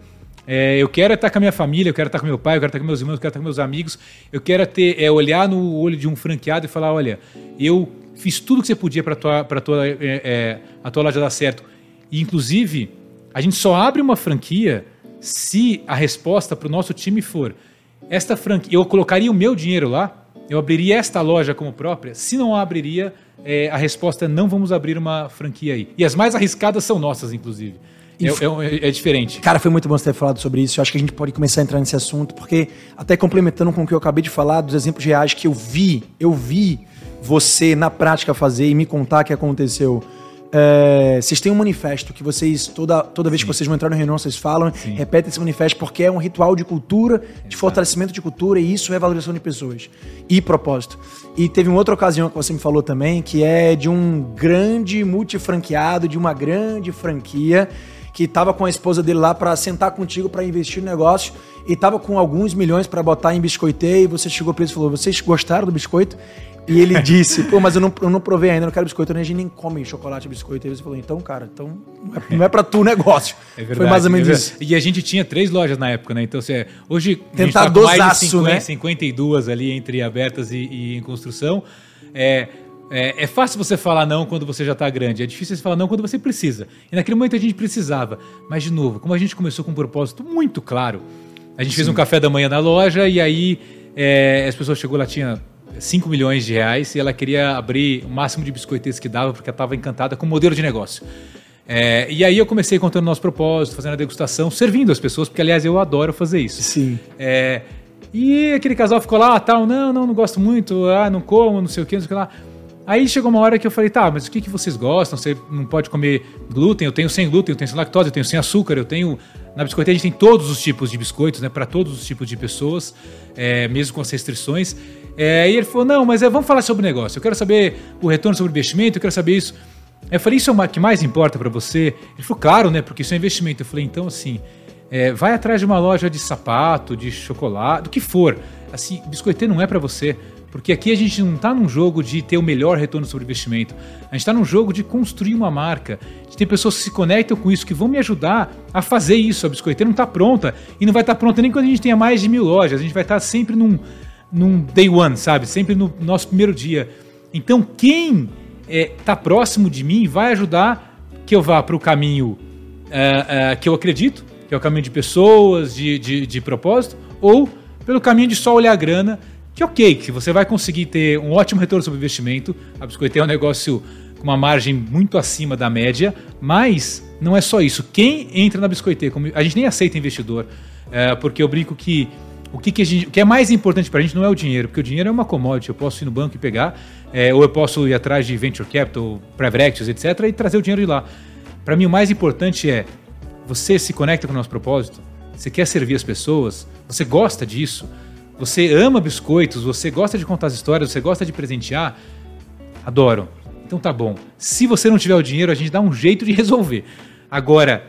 É, eu quero estar com a minha família, eu quero estar com meu pai, eu quero estar com meus irmãos, eu quero estar com meus amigos. Eu quero ter, é, olhar no olho de um franqueado e falar, olha, eu fiz tudo que você podia para tua, para tua, é, é, a tua loja dar certo. E inclusive a gente só abre uma franquia se a resposta para o nosso time for esta franquia. Eu colocaria o meu dinheiro lá, eu abriria esta loja como própria. Se não abriria, é, a resposta é não vamos abrir uma franquia aí. E as mais arriscadas são nossas, inclusive. É, é, é, diferente. Cara, foi muito bom você ter falado sobre isso. Eu acho que a gente pode começar a entrar nesse assunto, porque, até complementando com o que eu acabei de falar, dos exemplos reais que eu vi, eu vi você na prática fazer e me contar que aconteceu. É, vocês têm um manifesto que vocês, toda, toda vez Sim. que vocês vão entrar no reunião, vocês falam, Sim. repetem esse manifesto, porque é um ritual de cultura, Exato. de fortalecimento de cultura, e isso é valorização de pessoas e propósito. E teve uma outra ocasião que você me falou também, que é de um grande multifranqueado, de uma grande franquia, que estava com a esposa dele lá para sentar contigo para investir no negócio e estava com alguns milhões para botar em biscoiteiro e você chegou para e falou: Vocês gostaram do biscoito? E ele disse, pô, mas eu não, eu não provei ainda, não quero biscoito. A gente nem come chocolate e biscoito. Aí você falou, então, cara, então não é, não é pra tu o negócio. É verdade, Foi mais ou menos é isso. E a gente tinha três lojas na época, né? Então, você, hoje Tentar a gente tá de 50, né? 52 ali entre abertas e, e em construção. É, é, é, fácil você falar não quando você já está grande, é difícil você falar não quando você precisa. E naquele momento a gente precisava. Mas, de novo, como a gente começou com um propósito muito claro, a gente Sim. fez um café da manhã na loja e aí é, as pessoas chegou lá, tinha 5 milhões de reais e ela queria abrir o máximo de biscoiteiros que dava porque ela estava encantada com o modelo de negócio. É, e aí eu comecei contando o nosso propósito, fazendo a degustação, servindo as pessoas, porque aliás eu adoro fazer isso. Sim. É, e aquele casal ficou lá, tal, não, não, não gosto muito, ah, não como, não sei o que, não sei o que lá. Aí chegou uma hora que eu falei, tá, mas o que, que vocês gostam? Você não pode comer glúten, eu tenho sem glúten, eu tenho sem lactose, eu tenho sem açúcar, eu tenho. Na biscoiteria a gente tem todos os tipos de biscoitos, né? Para todos os tipos de pessoas, é, mesmo com as restrições. É, e ele falou: não, mas é, vamos falar sobre o negócio. Eu quero saber o retorno sobre o investimento, eu quero saber isso. Eu falei: isso é o que mais importa para você? Ele falou: claro, né? Porque isso é investimento. Eu falei: então, assim, é, vai atrás de uma loja de sapato, de chocolate, do que for. Assim, biscoiteiro não é para você. Porque aqui a gente não está num jogo de ter o melhor retorno sobre investimento. A gente está num jogo de construir uma marca. De ter pessoas que se conectam com isso, que vão me ajudar a fazer isso. A biscoiteira não está pronta. E não vai estar tá pronta nem quando a gente tenha mais de mil lojas. A gente vai estar tá sempre num, num day one, sabe? Sempre no nosso primeiro dia. Então, quem está tá próximo de mim vai ajudar que eu vá para o caminho uh, uh, que eu acredito, que é o caminho de pessoas, de, de, de propósito, ou pelo caminho de só olhar a grana, que ok, que você vai conseguir ter um ótimo retorno sobre investimento. A Biscoiteira é um negócio com uma margem muito acima da média, mas não é só isso. Quem entra na Biscoitê, como, a gente nem aceita investidor, porque eu brinco que o que, que, gente, o que é mais importante para a gente não é o dinheiro, porque o dinheiro é uma commodity, eu posso ir no banco e pegar, é, ou eu posso ir atrás de venture capital, private equities, etc., e trazer o dinheiro de lá. Para mim, o mais importante é você se conecta com o nosso propósito, você quer servir as pessoas, você gosta disso, você ama biscoitos, você gosta de contar as histórias, você gosta de presentear, adoro. Então tá bom. Se você não tiver o dinheiro, a gente dá um jeito de resolver. Agora,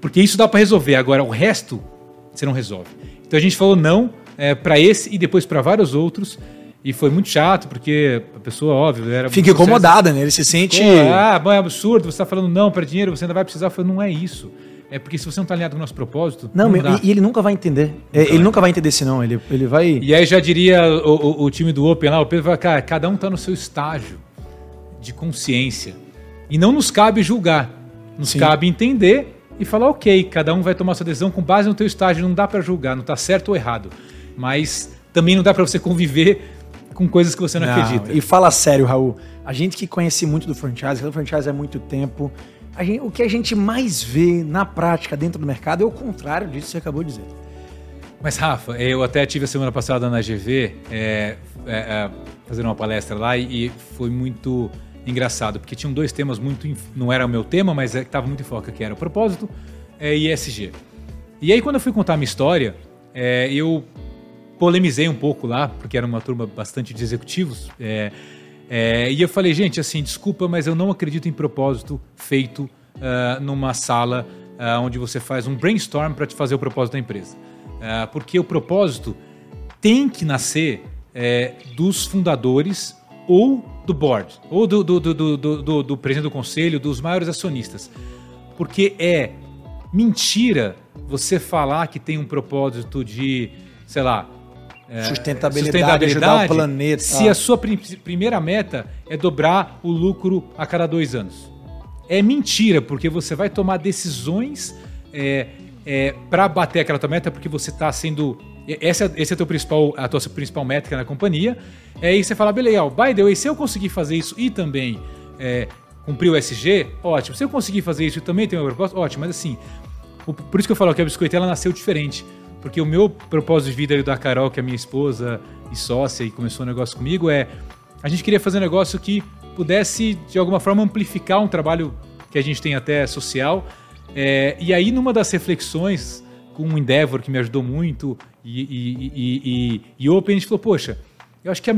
porque isso dá para resolver. Agora, o resto você não resolve. Então a gente falou não é, para esse e depois para vários outros. E foi muito chato, porque a pessoa, óbvio, era. Fica incomodada, né? Ele se sente. ah, é absurdo, você está falando não para dinheiro, você ainda vai precisar. Eu falei, não é isso. É porque se você não está alinhado com o nosso propósito. Não, não e, e, ele nunca vai entender. É, ele nunca vai entender se não. Ele, ele vai. E aí já diria o, o, o time do Open lá, o Pedro vai, cara, cada um está no seu estágio de consciência. E não nos cabe julgar. Nos Sim. cabe entender e falar, ok, cada um vai tomar sua decisão com base no teu estágio. Não dá para julgar, não está certo ou errado. Mas também não dá para você conviver com coisas que você não, não, acredita. E fala sério, Raul. A gente que conhece muito do franchise, o franchise há muito tempo, gente, o que a gente mais vê na prática dentro do mercado é o contrário disso que você acabou de dizer. Mas, Rafa, eu até tive a semana passada na GV é, é, é, fazendo uma palestra lá e foi muito engraçado, porque tinham dois temas muito. Não era o meu tema, mas estava é, muito em foco, que era o propósito é, e ESG. E aí, quando eu fui contar a minha história, é, eu polemizei um pouco lá, porque era uma turma bastante de executivos. É, é, e eu falei, gente, assim, desculpa, mas eu não acredito em propósito feito uh, numa sala uh, onde você faz um brainstorm para te fazer o propósito da empresa. Uh, porque o propósito tem que nascer é, dos fundadores ou do board, ou do, do, do, do, do presidente do conselho, dos maiores acionistas. Porque é mentira você falar que tem um propósito de, sei lá, é, sustentabilidade, sustentabilidade, o planeta. Se a sua prim primeira meta é dobrar o lucro a cada dois anos. É mentira, porque você vai tomar decisões é, é, para bater aquela tua meta, porque você está sendo essa, esse é a, teu principal, a tua principal métrica na companhia. É aí você fala, beleza, by the way, se eu conseguir fazer isso e também é, cumprir o SG, ótimo. Se eu conseguir fazer isso e também ter uma proposta, ótimo. Mas assim, por isso que eu falo que a biscoiteira nasceu diferente. Porque o meu propósito de vida ali da Carol, que é minha esposa e sócia e começou o negócio comigo, é a gente queria fazer um negócio que pudesse, de alguma forma, amplificar um trabalho que a gente tem até social. É, e aí, numa das reflexões com o Endeavor, que me ajudou muito, e, e, e, e, Open, a gente falou, poxa, eu acho que a,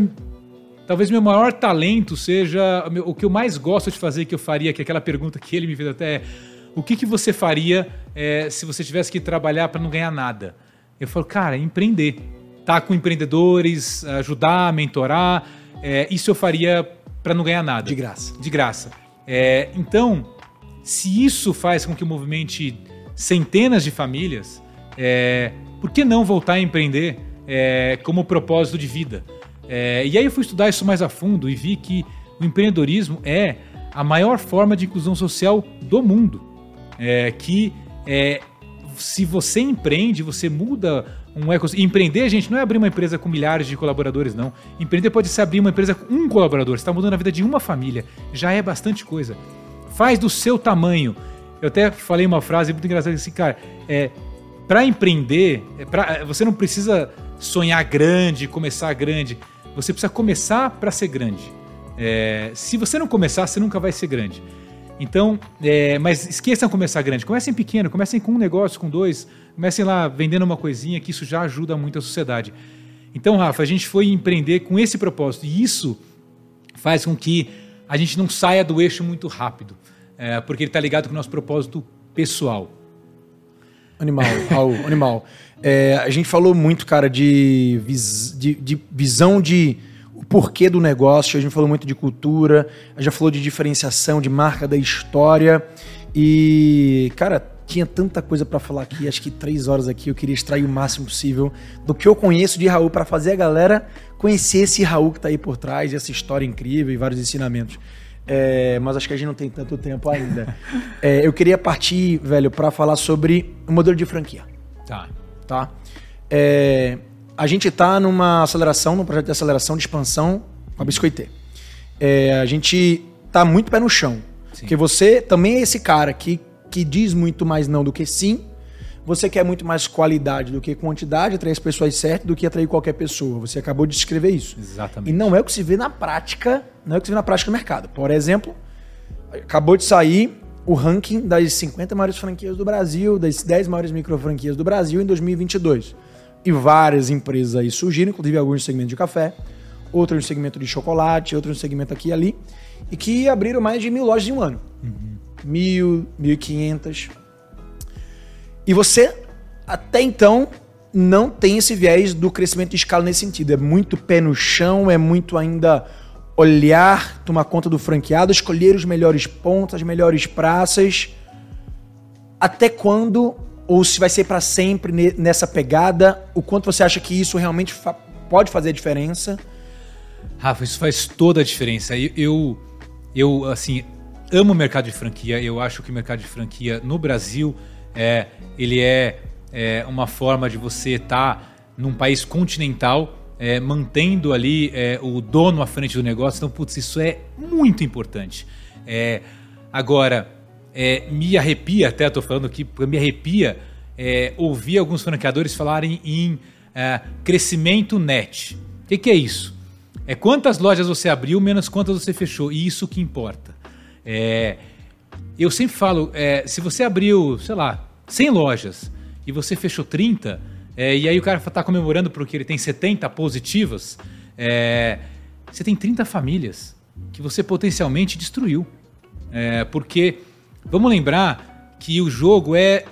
talvez meu maior talento seja o que eu mais gosto de fazer, que eu faria, que é aquela pergunta que ele me fez até, o que, que você faria é, se você tivesse que trabalhar para não ganhar nada? Eu falo, cara, empreender. Tá com empreendedores, ajudar, mentorar, é, isso eu faria para não ganhar nada. De graça. De graça. É, então, se isso faz com que movimente centenas de famílias, é, por que não voltar a empreender é, como propósito de vida? É, e aí eu fui estudar isso mais a fundo e vi que o empreendedorismo é a maior forma de inclusão social do mundo. É, que é, se você empreende, você muda um ecossistema. Empreender, gente, não é abrir uma empresa com milhares de colaboradores, não. Empreender pode ser abrir uma empresa com um colaborador. Você está mudando a vida de uma família. Já é bastante coisa. Faz do seu tamanho. Eu até falei uma frase muito engraçada assim, cara. É, para empreender, é pra, você não precisa sonhar grande, começar grande. Você precisa começar para ser grande. É, se você não começar, você nunca vai ser grande. Então, é, mas esqueçam começar grande. Comecem pequeno, comecem com um negócio, com dois, comecem lá vendendo uma coisinha, que isso já ajuda muito a sociedade. Então, Rafa, a gente foi empreender com esse propósito. E isso faz com que a gente não saia do eixo muito rápido, é, porque ele está ligado com o nosso propósito pessoal. Animal, Raul, animal. É, a gente falou muito, cara, de, vis, de, de, visão de o porquê do negócio, a gente falou muito de cultura, a gente já falou de diferenciação, de marca da história. E, cara, tinha tanta coisa para falar aqui, acho que três horas aqui, eu queria extrair o máximo possível do que eu conheço de Raul para fazer a galera conhecer esse Raul que está aí por trás, essa história incrível e vários ensinamentos. É, mas acho que a gente não tem tanto tempo ainda. é, eu queria partir, velho, para falar sobre o modelo de franquia. Tá. Tá? É, a gente está numa aceleração, num projeto de aceleração, de expansão com a Biscoitê. É, a gente tá muito pé no chão. Sim. Porque você também é esse cara que, que diz muito mais não do que sim. Você quer muito mais qualidade do que quantidade, atrair as pessoas certas do que atrair qualquer pessoa. Você acabou de descrever isso. Exatamente. E não é o que se vê na prática, não é o que se vê na prática do mercado. Por exemplo, acabou de sair o ranking das 50 maiores franquias do Brasil, das 10 maiores micro franquias do Brasil em 2022. E várias empresas aí surgiram, inclusive alguns no segmento de café, outros no segmento de chocolate, outros no segmento aqui e ali, e que abriram mais de mil lojas em um ano. Uhum. Mil, mil e quinhentas. E você, até então, não tem esse viés do crescimento de escala nesse sentido. É muito pé no chão, é muito ainda olhar, tomar conta do franqueado, escolher os melhores pontos, as melhores praças. Até quando, ou se vai ser para sempre nessa pegada, o quanto você acha que isso realmente fa pode fazer a diferença? Rafa, isso faz toda a diferença. Eu, eu, eu, assim, amo o mercado de franquia. Eu acho que o mercado de franquia no Brasil é, ele é, é uma forma de você estar tá num país continental é, mantendo ali é, o dono à frente do negócio. Então, putz, isso é muito importante. É, agora, é, me arrepia, até estou falando aqui, me arrepia é, ouvir alguns franqueadores falarem em é, crescimento net. O que, que, é isso? É quantas lojas você abriu, menos quantas você fechou. E isso que importa. eu sempre falo, se você abriu, sei lá, 100 lojas e você fechou 30 é, e aí o cara está comemorando porque ele tem 70 positivas. É, você tem 30 famílias que você potencialmente destruiu. É, porque vamos lembrar que o jogo é,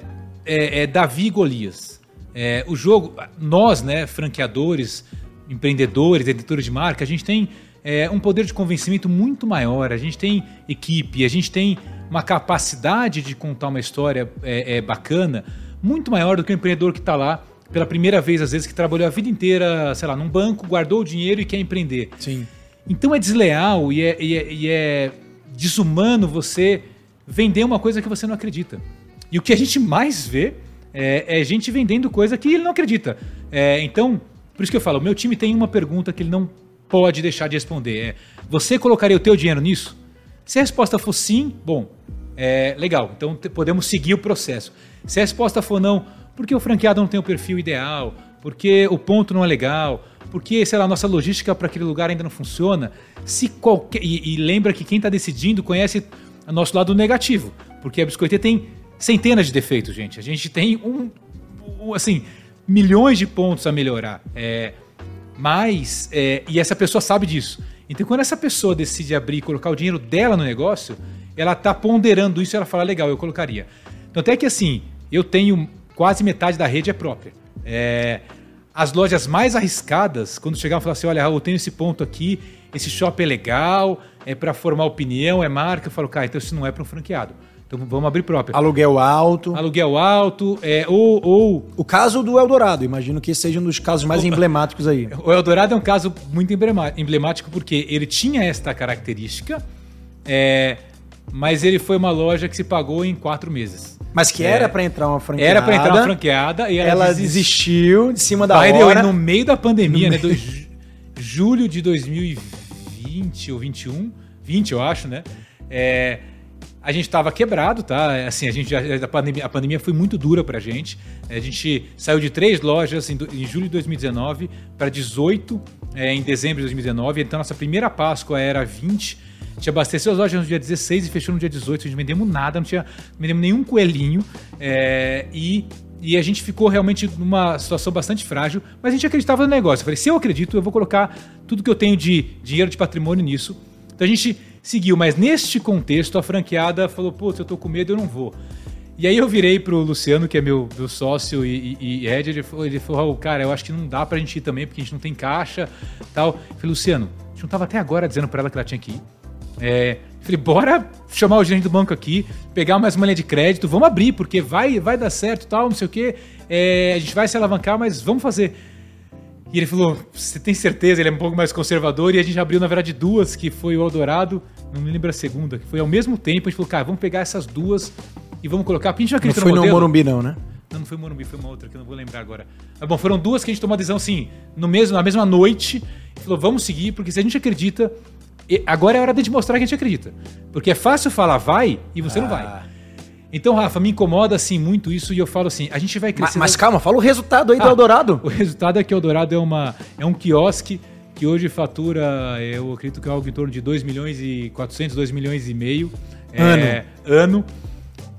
é, é Davi e Golias. É, o jogo, nós, né, franqueadores, empreendedores, editores de marca, a gente tem é, um poder de convencimento muito maior. A gente tem equipe, a gente tem uma capacidade de contar uma história é, bacana muito maior do que o empreendedor que está lá pela primeira vez, às vezes, que trabalhou a vida inteira, sei lá, num banco, guardou o dinheiro e quer empreender. Sim. Então é desleal e é, e é, e é desumano você vender uma coisa que você não acredita. E o que a gente mais vê é, é gente vendendo coisa que ele não acredita. É, então, por isso que eu falo, o meu time tem uma pergunta que ele não pode deixar de responder. É, você colocaria o teu dinheiro nisso? Se a resposta for sim, bom, é legal. Então podemos seguir o processo. Se a resposta for não, porque o franqueado não tem o perfil ideal, porque o ponto não é legal, porque, sei lá, a nossa logística para aquele lugar ainda não funciona. Se qualquer e, e lembra que quem está decidindo conhece o nosso lado negativo, porque a biscoiteria tem centenas de defeitos, gente. A gente tem um, um assim milhões de pontos a melhorar. É, mas é, e essa pessoa sabe disso. Então, quando essa pessoa decide abrir e colocar o dinheiro dela no negócio, ela está ponderando isso e ela fala, legal, eu colocaria. Então, até que assim, eu tenho quase metade da rede é própria. É, as lojas mais arriscadas, quando chegavam e falavam assim: olha, eu tenho esse ponto aqui, esse shopping é legal, é para formar opinião, é marca. Eu falo, cara, então isso não é para um franqueado. Então vamos abrir próprio. Aluguel alto. Aluguel alto, é, ou, ou. O caso do Eldorado, imagino que seja um dos casos mais emblemáticos aí. O Eldorado é um caso muito emblemático porque ele tinha esta característica, é, mas ele foi uma loja que se pagou em quatro meses. Mas que era é. para entrar uma franqueada. Era para entrar uma franqueada e ela, ela desistiu de cima da Vai hora. no meio da pandemia, no né? Meio. Do, julho de 2020 ou 21, 20 eu acho, né? É, a gente estava quebrado, tá? Assim, a gente a pandemia, a pandemia foi muito dura para a gente. A gente saiu de três lojas em, em julho de 2019 para 18 é, em dezembro de 2019. Então nossa primeira Páscoa era 20 gente abasteceu as lojas no dia 16 e fechou no dia 18. A gente não vendemos nada, não tinha vendemos nenhum coelhinho. É, e, e a gente ficou realmente numa situação bastante frágil, mas a gente acreditava no negócio. Eu falei, se eu acredito, eu vou colocar tudo que eu tenho de dinheiro de patrimônio nisso. Então a gente seguiu, mas neste contexto a franqueada falou, se eu tô com medo, eu não vou. E aí eu virei pro Luciano, que é meu, meu sócio e, e, e Ed, ele falou, ele falou, cara, eu acho que não dá pra gente ir também, porque a gente não tem caixa tal. Eu falei, Luciano, a gente não tava até agora dizendo pra ela que ela tinha que ir. É, falei, bora chamar o gerente do banco aqui, pegar mais uma linha de crédito, vamos abrir, porque vai, vai dar certo tal, não sei o quê. É, a gente vai se alavancar, mas vamos fazer. E ele falou: Você tem certeza? Ele é um pouco mais conservador. E a gente abriu, na verdade, duas, que foi o Eldorado, não me lembro a segunda, que foi ao mesmo tempo. A gente falou: Cara, vamos pegar essas duas e vamos colocar. Porque a gente não acredita não foi no, no Morumbi, não, né? Não, não foi Morumbi, foi uma outra que eu não vou lembrar agora. Mas bom, foram duas que a gente tomou a decisão assim, no mesmo, na mesma noite. Falou: Vamos seguir, porque se a gente acredita, agora é hora de mostrar que a gente acredita. Porque é fácil falar vai e você não vai. Então, Rafa, me incomoda assim muito isso e eu falo assim, a gente vai Mas, crescer. mas calma, fala o resultado aí do Ah, Eldorado. O resultado é que o Eldorado é, uma, é um quiosque que hoje fatura, eu acredito que é algo em torno de 2 milhões e 400, 2 milhões e meio é, ano.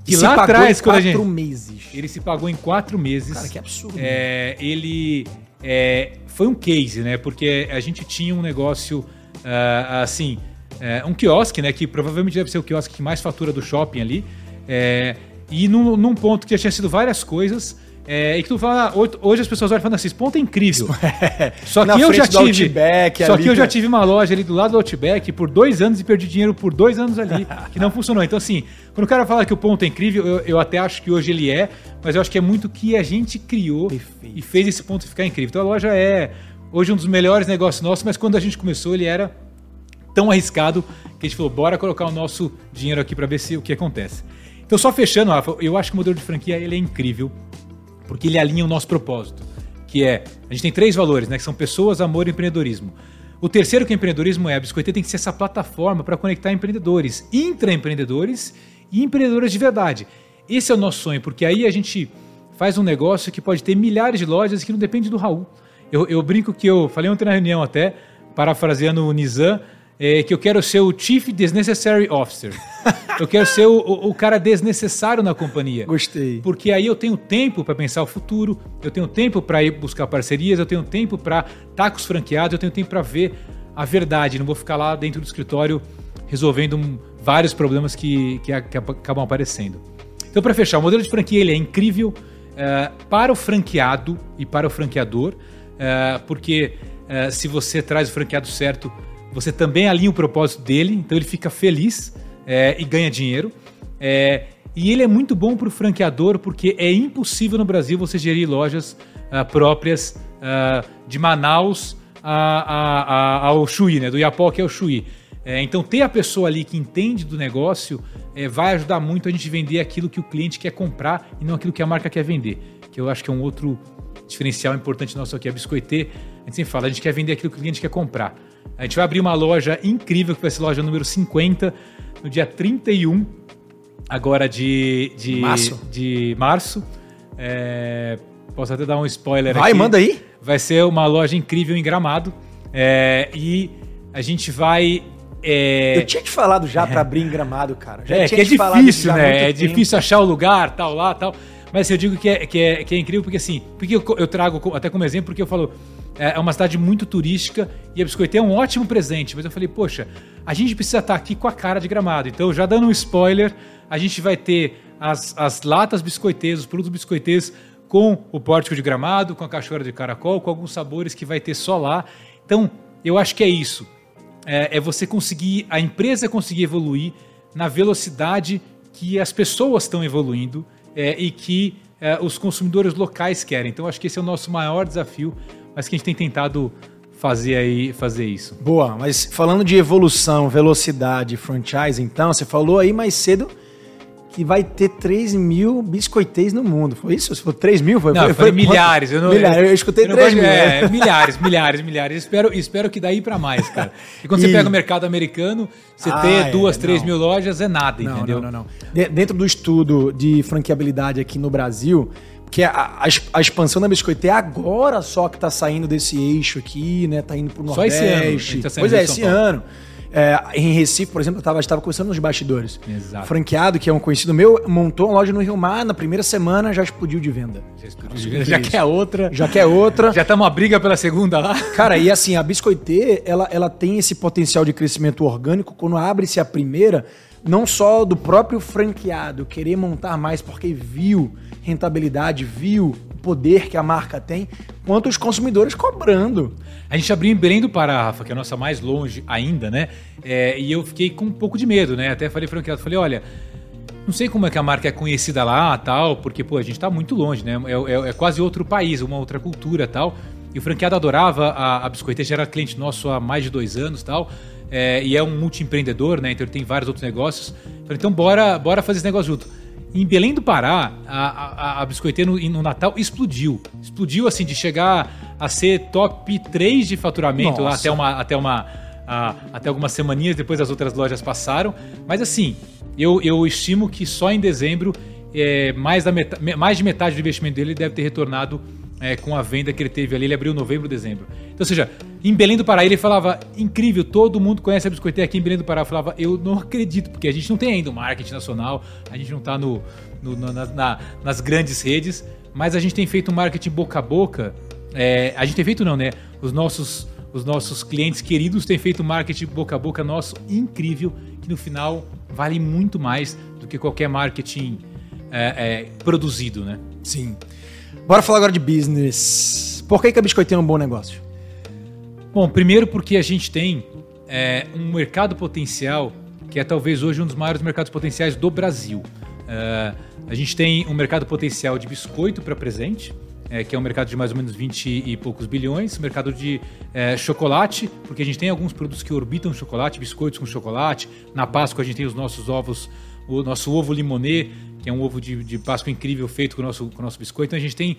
Que Se lá pagou atrás, em quando a quatro gente... meses. Ele se pagou em quatro meses. Cara, que absurdo. É, ele é, foi um case, né? Porque a gente tinha um negócio ah, assim, é, um quiosque, né? Que provavelmente deve ser o quiosque que mais fatura do shopping ali. É, e num, num ponto que já tinha sido várias coisas. é, e que tu fala, ah, hoje- as pessoas olham e falam assim, esse ponto é incrível. Só Na que eu já tive. Outback só que eu já cara. tive uma loja ali do lado do Outback por dois anos e perdi dinheiro por dois anos ali, que não funcionou. Então, assim, quando o cara fala que o ponto é incrível, eu, eu até acho que hoje ele é, mas eu acho que é muito que a gente criou Perfeito. e fez esse ponto ficar incrível. Então a loja é hoje um dos melhores negócios nossos, mas quando a gente começou, ele era tão arriscado que a gente falou, bora colocar o nosso dinheiro aqui para ver se o que acontece. Então, só fechando, Rafa, eu acho que o modelo de franquia ele é incrível porque ele alinha o nosso propósito, que é a gente tem três valores, né, que são pessoas, amor e empreendedorismo. O terceiro que é empreendedorismo é a Biscoiteira tem que ser essa plataforma para conectar empreendedores, intraempreendedores e empreendedores de verdade. Esse é o nosso sonho, porque aí a gente faz um negócio que pode ter milhares de lojas que não depende do Raul. Eu, eu brinco que eu falei ontem na reunião até, parafraseando o Nizam, é, que eu quero ser o Chief Desnecessary Officer. eu quero ser o, o- o cara desnecessário na companhia. Gostei. Porque aí eu tenho tempo para pensar o futuro, eu tenho tempo para ir buscar parcerias, eu tenho tempo para estar com os franqueados, eu tenho tempo para ver a verdade. Não vou ficar lá dentro do escritório resolvendo um- vários problemas que, que, que acabam aparecendo. Então, para fechar, o modelo de franquia ele é incrível eh, para o franqueado e para o franqueador, eh, porque eh, se você traz o franqueado certo, você também alinha o propósito dele, então ele fica feliz eh, e ganha dinheiro. É, e ele é muito bom para o franqueador porque é impossível no Brasil você gerir lojas ah, próprias ah, de Manaus a- a- a- ao Chuí, né? do Iapoque ao Chuí. É, então ter a pessoa ali que entende do negócio é, vai ajudar muito a gente vender aquilo que o cliente quer comprar e não aquilo que a marca quer vender. Que eu acho que é um outro diferencial importante nosso aqui. A Biscoitê, a gente sempre fala, a gente quer vender aquilo que o cliente quer comprar. A gente vai abrir uma loja incrível, que vai ser loja número 50, no dia 31 agora de, de Março. De março. É, posso até dar um spoiler Vai, aqui. manda aí. Vai ser uma loja incrível em Gramado. É, e a gente vai. é, Eu tinha te falado já pra abrir em gramado, cara. Já é, tinha que é difícil, né? É tempo. difícil achar o lugar, tal, lá, tal. Mas eu digo que é, que é, que é incrível porque assim, porque eu, eu trago até como exemplo, porque eu falo, é é uma cidade muito turística e a Biscoitê é um ótimo presente. Mas eu falei, poxa, a gente precisa estar aqui com a cara de gramado. Então, já dando um spoiler, a gente vai ter as, as latas biscoitês, os produtos biscoitês com o pórtico de gramado, com a cachoeira de caracol, com alguns sabores que vai ter só lá. Então, eu acho que é isso é, é você conseguir, a empresa conseguir evoluir na velocidade que as pessoas estão evoluindo é, e que é, os consumidores locais querem. Então, acho que esse é o nosso maior desafio, mas que a gente tem tentado fazer aí, fazer isso. Boa, mas falando de evolução, velocidade, franchise, então, você falou aí mais cedo que vai ter 3 mil biscoitês no mundo. Foi isso? Você falou 3 mil? Foi, Não, foi, eu falei milhares. Eu, não, milhares. Eu escutei eu não 3 gosto- mil. É, milhares, milhares, milhares. Espero, espero que daí para mais, cara. E quando E- você pega o mercado americano, você Ah, ter é, duas, três mil lojas é nada, Não, entendeu? não, não, não. De- dentro do estudo de franqueabilidade aqui no Brasil, que a, a, a expansão da Biscoitê é agora só que tá saindo desse eixo aqui, né? Tá indo pro Só esse ano, Nordeste. tá pois é, de esse Paulo. ano. É, em Recife, por exemplo, eu tava, estava conversando nos bastidores. Exato. Franqueado, que é um conhecido meu, montou uma loja no Rio Mar, na primeira semana já explodiu de venda. Já, explodiu. já quer outra. Já quer outra. Já tá uma briga pela segunda lá. Cara, e assim, a Biscoitê, ela, ela tem esse potencial de crescimento orgânico quando abre-se a primeira, não só do próprio franqueado querer montar mais porque viu rentabilidade, viu o poder que a marca tem, quanto os consumidores cobrando. A gente abriu em Belém do Pará, Rafa, que é a nossa mais longe ainda, né? É, e eu fiquei com um pouco de medo, né? Até falei franqueado, falei, olha, não sei como é que a marca é conhecida lá, tal, porque, pô, a gente tá muito longe, né? É, é- é quase outro país, uma outra cultura, tal. E o franqueado adorava a, a Biscoiteira, já era cliente nosso há mais de dois anos, tal. É, e é um multiempreendedor, né? Então ele tem vários outros negócios. Falei, então bora, bora fazer esse negócio junto. Em Belém do Pará, a, a, a Biscoiteira no, no Natal explodiu. Explodiu, assim, de chegar a ser top 3 de faturamento lá até uma, até uma, há, até algumas semaninhas depois as outras lojas passaram. Mas assim, eu, eu estimo que só em dezembro é, mais, da metade, mais de metade do investimento dele deve ter retornado é, com a venda que ele teve ali. Ele abriu novembro, dezembro. Então, ou seja, em Belém do Pará ele falava, incrível, todo mundo conhece a biscoiteira aqui em Belém do Pará. Eu falava, eu não acredito, porque a gente não tem ainda um marketing nacional, a gente não está no, no na, na, nas grandes redes, mas a gente tem feito um marketing boca a boca. É, a gente tem feito não, né? Os nossos os nossos clientes queridos têm feito marketing boca a boca nosso incrível, que no final vale muito mais do que qualquer marketing é, é, produzido, né? Sim. Bora falar agora de business. Por que, que a Biscoiteira é um bom negócio? Bom, primeiro porque a gente tem é, um mercado potencial que é talvez hoje um dos maiores mercados potenciais do Brasil. É, a gente tem um mercado potencial de biscoito para presente, é, que é um mercado de mais ou menos 20 e poucos bilhões, mercado de é, chocolate, porque a gente tem alguns produtos que orbitam chocolate, biscoitos com chocolate. Na Páscoa a gente tem os nossos ovos, o nosso ovo limonê, que é um ovo de, de Páscoa incrível feito com o, nosso, com o nosso biscoito. Então a gente tem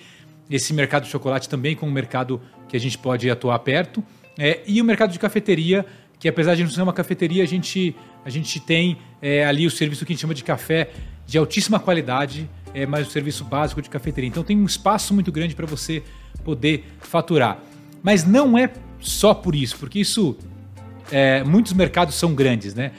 esse mercado de chocolate também como um mercado que a gente pode atuar perto. É, e o mercado de cafeteria, que apesar de não ser uma cafeteria, a gente, a gente tem é, ali o serviço que a gente chama de café de altíssima qualidade, é mais o serviço básico de cafeteria. Então tem um espaço muito grande para você poder faturar. Mas não é só por isso, porque isso é, muitos mercados são grandes, né?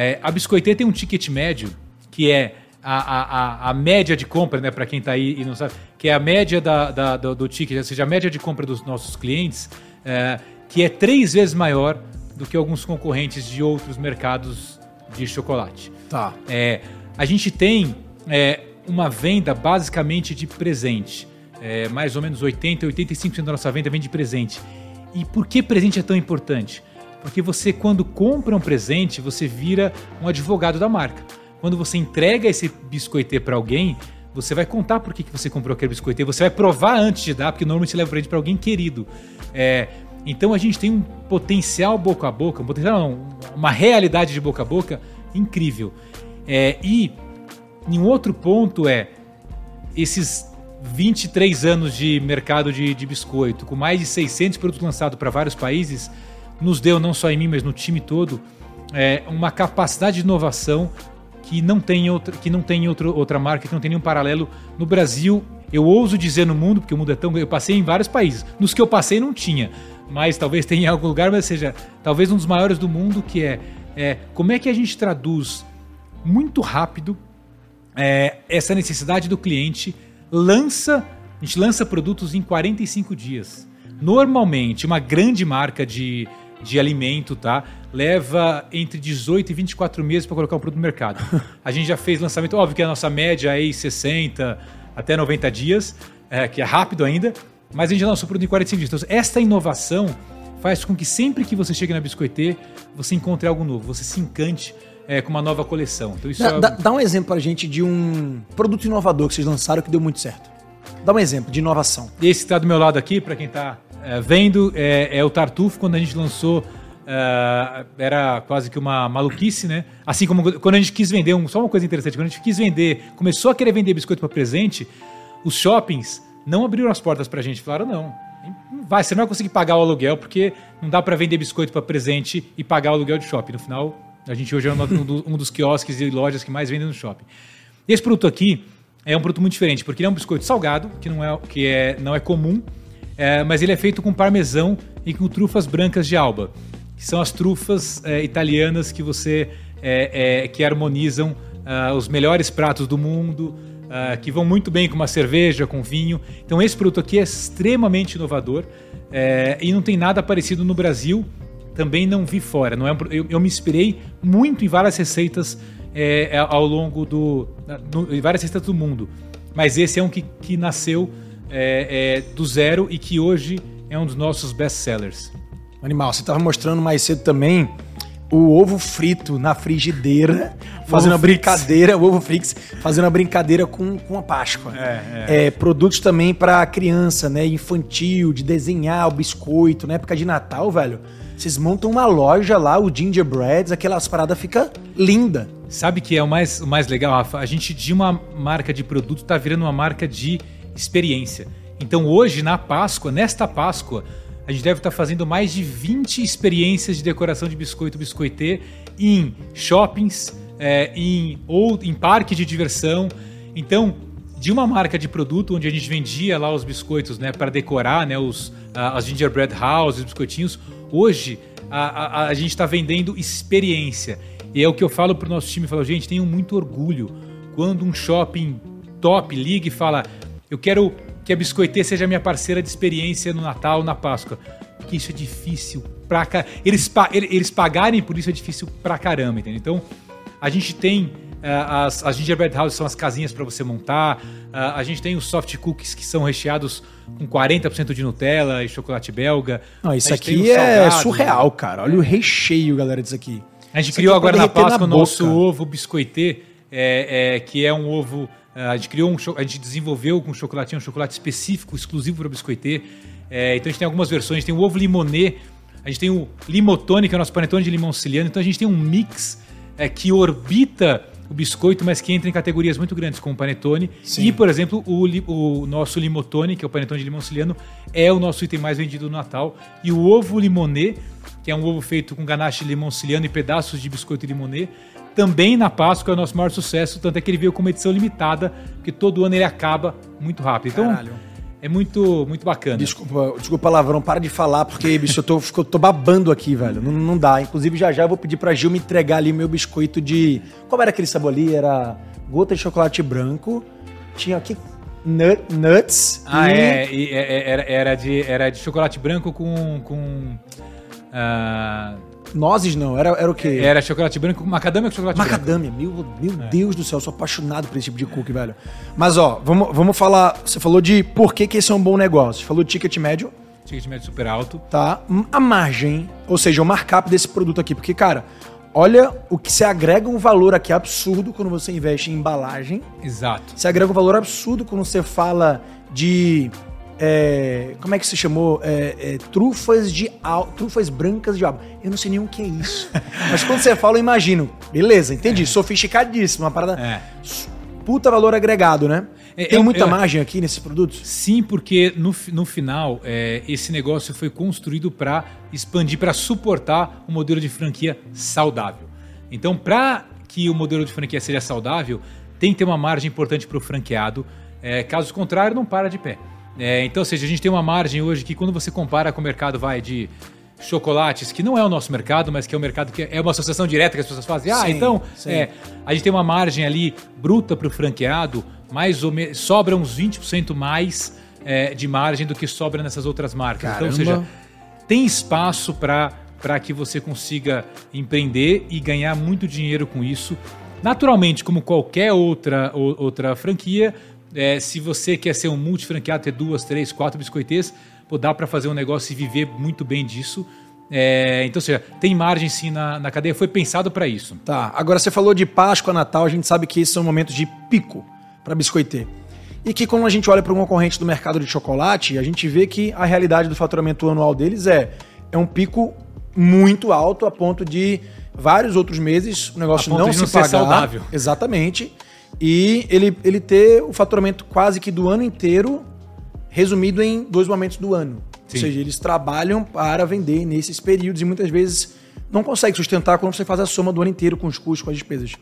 É, a biscoiteira tem um ticket médio que é a, a, a média de compra, né? Para quem está aí e não sabe, que é a média da, da do, do, ticket, ou seja, a média de compra dos nossos clientes, é, que é três vezes maior do que alguns concorrentes de outros mercados de chocolate. Tá. É, a gente tem é, uma venda basicamente de presente. É, mais ou menos 80, 85% da nossa venda vem de presente. E por que presente é tão importante? Porque você, quando compra um presente, você vira um advogado da marca. Quando você entrega esse biscoitê para alguém, você vai contar por que, que você comprou aquele biscoitê, você vai provar antes de dar, porque normalmente você leva presente para alguém querido. É, então a gente tem um potencial boca a boca, um potencial não, uma realidade de boca a boca incrível. É, e um outro ponto é esses 23 anos de mercado de, de biscoito, com mais de 600 produtos lançados para vários países, nos deu, não só em mim, mas no time todo, é, uma capacidade de inovação que não tem, outra, que não tem outro, outra marca, que não tem nenhum paralelo no Brasil. Eu ouso dizer no mundo, porque o mundo é tão. Eu passei em vários países. Nos que eu passei não tinha, mas talvez tenha em algum lugar, mas seja talvez um dos maiores do mundo, que é, é como é que a gente traduz muito rápido é, essa necessidade do cliente, lança, a gente lança produtos em 45 dias. Normalmente, uma grande marca de, de alimento, tá? Leva entre 18 e 24 meses para colocar um produto no mercado. A gente já fez lançamento, óbvio que a nossa média é em 60 até 90 dias, é, que é rápido ainda, mas a gente já lançou o produto em 45 dias. Então, esta inovação faz com que sempre que você chegue na Biscoitê, você encontre algo novo, você se encante é, com uma nova coleção. Então, isso dá, é... dá, dá um exemplo pra gente de um produto inovador que vocês lançaram que deu muito certo. Dá um exemplo de inovação. Esse que está do meu lado aqui, para quem está é, vendo, é, é, o Tartufo, quando a gente lançou. É, era quase que uma maluquice, né? Assim como quando a gente quis vender, um, só uma coisa interessante, quando a gente quis vender, começou a querer vender biscoito para presente, os shoppings não abriram as portas para a gente. Falaram, não, vai, você não vai conseguir pagar o aluguel porque não dá para vender biscoito para presente e pagar o aluguel de shopping. No final, a gente hoje é um dos quiosques e lojas que mais vendem no shopping. Esse produto aqui é um produto muito diferente, porque ele é um biscoito salgado, que não é, que é, não é comum, é, mas ele é feito com parmesão e com trufas brancas de alba, que são as trufas é, italianas que você é, é que harmonizam uh, os melhores pratos do mundo, uh, que vão muito bem com uma cerveja, com vinho. Então esse produto aqui é extremamente inovador é, e não tem nada parecido no Brasil também não vi fora. Não é, eu, eu me inspirei muito em várias receitas é, ao longo do. No, várias receitas do mundo. Mas esse é um que, que nasceu é, é, do zero e que hoje é um dos nossos best-sellers. Animal, você estava mostrando mais cedo também o ovo frito na frigideira, fazendo uma brincadeira, o ovo frix, fazendo uma brincadeira com, com a Páscoa. É, é. é produtos também para criança, né? Infantil, de desenhar o biscoito, na época de Natal, velho. Vocês montam uma loja lá, o Gingerbreads, aquelas paradas fica linda. Sabe que é o mais, o mais legal, Rafa? A gente de uma marca de produto tá virando uma marca de experiência. Então hoje, na Páscoa, nesta Páscoa, a gente deve estar fazendo mais de 20 experiências de decoração de biscoito biscoitê em shoppings, é, em, ou em parque de diversão. Então, de uma marca de produto onde a gente vendia lá os biscoitos né, para decorar né, os, as gingerbread house, os biscoitinhos, hoje a, a, a gente está vendendo experiência. E é o que eu falo para o nosso time, eu falo, gente, tenho muito orgulho quando um shopping top liga e fala, eu quero que a Biscoitê seja minha parceira de experiência no Natal, na Páscoa. Porque isso é difícil pra caramba. Eles, eles pagarem por isso é difícil pra caramba, entendeu? Então, a gente tem uh, as, as gingerbread houses, são as casinhas para você montar. Uh, a gente tem os soft cookies que são recheados com 40% de Nutella e chocolate belga. Não, isso aqui é surreal, cara. Olha o recheio, galera, disso aqui. A gente isso criou agora na Páscoa o nosso ovo biscoitê, é, é, que é um ovo a gente criou um, a gente desenvolveu com chocolatinho um chocolate específico, exclusivo para biscoitê. É, então a gente tem algumas versões, tem o ovo limonê, a gente tem o limotone, que é o nosso panetone de limão siciliano. Então a gente tem um mix é, que orbita o biscoito, mas que entra em categorias muito grandes, como o panetone. Sim. E, por exemplo, o, o, nosso limotone, que é o panetone de limão siciliano, é o nosso item mais vendido no Natal. E o ovo limonê, que é um ovo feito com ganache de limão siciliano e pedaços de biscoito limonê, também na Páscoa é o nosso maior sucesso, tanto é que ele veio com uma edição limitada, porque todo ano ele acaba muito rápido. Então, Caralho. é muito, muito bacana. Desculpa, desculpa palavrão, para de falar, porque, bicho, eu tô, eu tô babando aqui, velho. Não, não dá. Inclusive, já já eu vou pedir pra Gil me entregar ali meu biscoito de. Qual era aquele sabor ali? Era gota de chocolate branco. Tinha aqui nut, nuts. Ah, e... é, e, é, é era, era, de, era de chocolate branco com. com uh Nozes não, era, era o quê? Era chocolate branco com macadâmia com chocolate macadâmia. branco. Macadâmia, meu, meu é. Deus do céu, eu sou apaixonado por esse tipo de cookie, velho. Mas ó, vamos, vamos falar. Você falou de por que, que esse é um bom negócio. Você falou de ticket médio. Ticket médio super alto. Tá. A margem, ou seja, o markup desse produto aqui. Porque, cara, olha o que você agrega um valor aqui absurdo quando você investe em embalagem. Exato. Você agrega um valor absurdo quando você fala de é, como é que se chamou? É, é, trufas de trufas brancas de álbum. Eu não sei nem o que é isso. Mas quando você fala, eu imagino. Beleza, entendi. É. Sofisticadíssimo. Uma parada. É. Puta valor agregado, né? É, Tem muita margem aqui nesses produtos? Sim, porque no, no final, esse negócio foi construído para expandir, para suportar um modelo de franquia saudável. Então, para que o modelo de franquia seja saudável, tem que ter uma margem importante para o franqueado. caso contrário, não para de pé. É, então, ou seja, a gente tem uma margem hoje que quando você compara com o mercado vai de chocolates, que não é o nosso mercado, mas que é o mercado que é uma associação direta que as pessoas fazem. Ah, sim, então É, a gente tem uma margem ali bruta para o franqueado, mais ou menos sobra uns 20% mais é, de margem do que sobra nessas outras marcas. Caramba. Então, ou seja, tem espaço para para que você consiga empreender e ganhar muito dinheiro com isso. Naturalmente, como qualquer outra, outra franquia, é, se você quer ser um multifranqueado, ter duas, três, quatro biscoitês, pô, dá para fazer um negócio e viver muito bem disso. É, então, seja, tem margem sim na, na cadeia, foi pensado para isso. Tá, agora você falou de Páscoa, Natal, a gente sabe que esses são momentos de pico para biscoitê. E que quando a gente olha para um concorrente do mercado de chocolate, a gente vê que a realidade do faturamento anual deles é, é um pico muito alto a ponto de vários outros meses o negócio não se pagar. saudável. Exatamente e ele, ele ter o faturamento quase que do ano inteiro resumido em dois momentos do ano. Sim. Ou seja, eles trabalham para vender nesses períodos e muitas vezes não consegue sustentar quando você faz a soma do ano inteiro com os custos, com as despesas.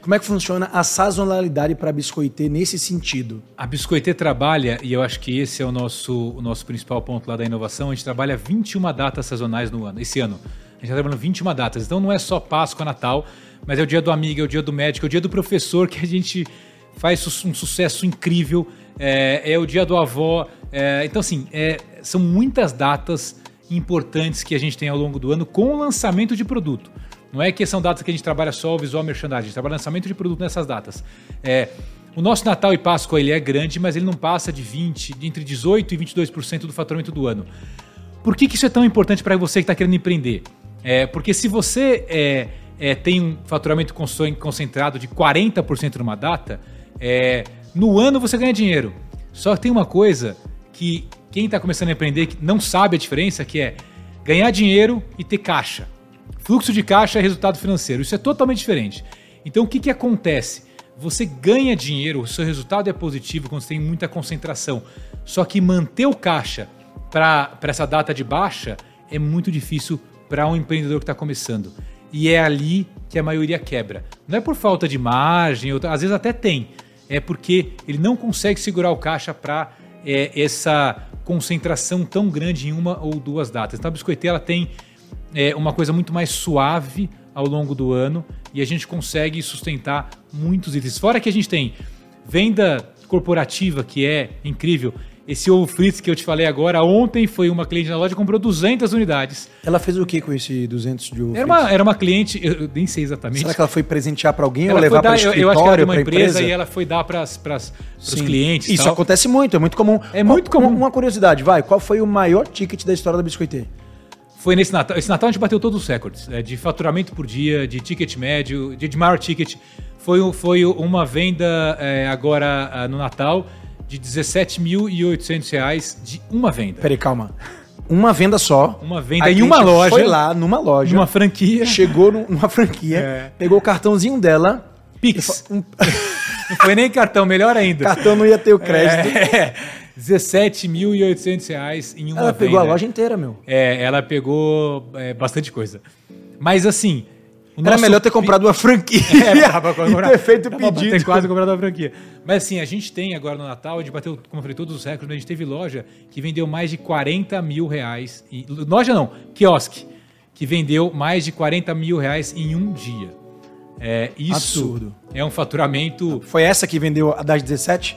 Como é que funciona a sazonalidade para a Biscoitê nesse sentido? A Biscoitê trabalha, e eu acho que esse é o nosso, o nosso principal ponto lá da inovação, a gente trabalha 21 datas sazonais no ano, esse ano. A gente está trabalhando 21 datas. Então não é só Páscoa, Natal, mas é o dia do amigo, é o dia do médico, é o dia do professor que a gente faz um sucesso incrível, é, é o dia do avó. É, então, assim, é, são muitas datas importantes que a gente tem ao longo do ano com o lançamento de produto. Não é que são datas que a gente trabalha só o visual merchandising, a gente trabalha lançamento de produto nessas datas. É, o nosso Natal e Páscoa ele é grande, mas ele não passa de 20, de entre 18 e 22% do faturamento do ano. Por que, que isso é tão importante para você que está querendo empreender? É, porque se você é, tem um faturamento concentrado de 40% numa data, é, no ano você ganha dinheiro. Só que tem uma coisa que quem está começando a empreender não sabe a diferença, que é ganhar dinheiro e ter caixa. Fluxo de caixa é resultado financeiro. Isso é totalmente diferente. Então o que, que acontece? Você ganha dinheiro, o seu resultado é positivo quando você tem muita concentração. Só que manter o caixa para essa data de baixa é muito difícil para um empreendedor que está começando. E é ali que a maioria quebra. Não é por falta de margem, às vezes até tem. É porque ele não consegue segurar o caixa para é, essa concentração tão grande em uma ou duas datas. Então a biscoiteira tem é, uma coisa muito mais suave ao longo do ano e a gente consegue sustentar muitos itens. Fora que a gente tem venda corporativa, que é incrível. Esse ovo frito que eu te falei agora, ontem foi uma cliente na loja comprou 200 unidades. Ela fez o que com esse 200 de ovo era uma, era uma cliente, eu nem sei exatamente. Será que ela foi presentear para alguém ela ou levar para o escritório? Eu acho que era uma empresa, empresa, e ela foi dar para os clientes. Isso tal. acontece muito, é muito comum. É muito comum. Uma, uma curiosidade, vai, qual foi o maior ticket da história da Biscoitê? Foi nesse Natal. Esse Natal a gente bateu todos os recordes. É, de faturamento por dia, de ticket médio, de, de maior ticket. Foi, foi uma venda é, agora ah, no Natal de 17.800 reais de uma venda. Peraí, calma. Uma venda só. Uma venda em uma loja. Foi lá, numa loja. Numa franquia. Chegou numa franquia, é. pegou o cartãozinho dela. Pix. Um... não foi nem cartão, melhor ainda. Cartão não ia ter o crédito. É. 17.800 reais em uma Ela pegou a loja inteira, meu. É, ela pegou é, bastante coisa. Mas assim. Era melhor ter comprado uma franquia. É, e ter feito o pedido. Tem quase comprado uma franquia. Mas assim, a gente tem agora no Natal, a gente bateu, como eu falei, todos os recordes, a gente teve loja que vendeu mais de 40 mil reais. E, loja não, quiosque, que vendeu mais de 40 mil reais em um dia. É, isso Absurdo. é um faturamento. Foi essa que vendeu a das 17?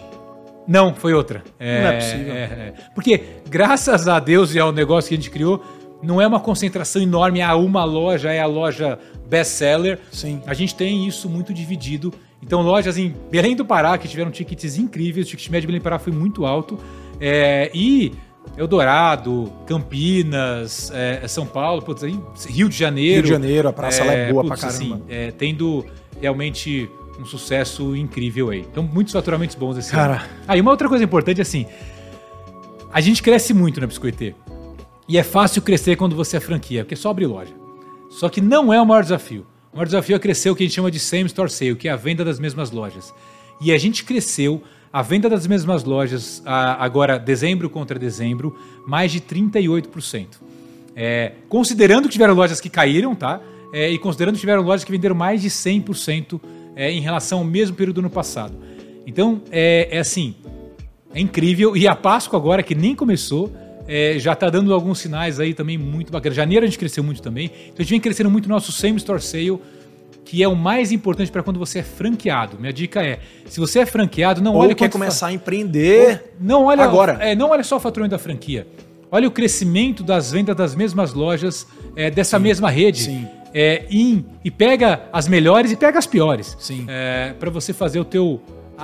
Não, foi outra. É, não é possível. É, é. Porque, graças a Deus e ao negócio que a gente criou, não é uma concentração enorme a uma loja, é a loja best-seller. Sim. A gente tem isso muito dividido. Então, lojas em Belém do Pará, que tiveram tickets incríveis, o ticket médio de Belém do Pará foi muito alto. É, e Eldorado, Campinas, é, São Paulo, putz, Rio de Janeiro. Rio de Janeiro, a praça é, lá é boa putz, pra caramba. Assim, é, tendo realmente um sucesso incrível aí. Então, muitos faturamentos bons esse Cara. ano. Ah, e uma outra coisa importante assim, a gente cresce muito na Biscoitê. E é fácil crescer quando você é franquia, porque só abre loja. Só que não é o maior desafio. O maior desafio é crescer o que a gente chama de same store sale, que é a venda das mesmas lojas. E a gente cresceu a venda das mesmas lojas agora dezembro contra dezembro, mais de 38%. É, considerando que tiveram lojas que caíram, tá? É, e considerando que tiveram lojas que venderam mais de 100% é, em relação ao mesmo período do ano passado. Então, é, é assim, é incrível. E a Páscoa agora, que nem começou, é, já está dando alguns sinais aí também muito bacanas. Janeiro a gente cresceu muito também. Então a gente vem crescendo muito no nosso Same Store Sale, que é o mais importante para quando você é franqueado. Minha dica é, se você é franqueado, não Ou olha quer começar fa... a empreender não olha, agora. É, não olha só o faturamento da franquia. Olha o crescimento das vendas das mesmas lojas, é, dessa Sim. mesma rede. Sim é, e pega as melhores e pega as piores. Sim. É, para você fazer o teu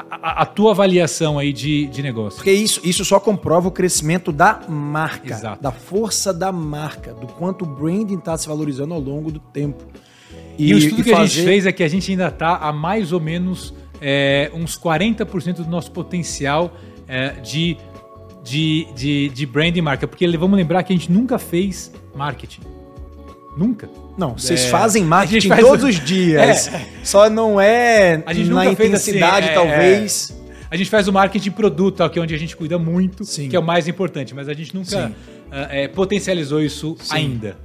a, a, tua avaliação aí de, de negócio. Porque isso, isso só comprova o crescimento da marca, Exato. da força da marca, do quanto o branding está se valorizando ao longo do tempo. E, e o estudo e que fazer... a gente fez é que a gente ainda está a mais ou menos é, uns 40% do nosso potencial é, de, de, de, de branding marca. Porque vamos lembrar que a gente nunca fez marketing. Nunca. Não, vocês é, fazem marketing faz... todos os dias. É. Só não é a gente na intensidade, assim, é, talvez. É. A gente faz o marketing produto, que é onde a gente cuida muito, Sim. que é o mais importante, mas a gente nunca uh, potencializou isso Sim. ainda.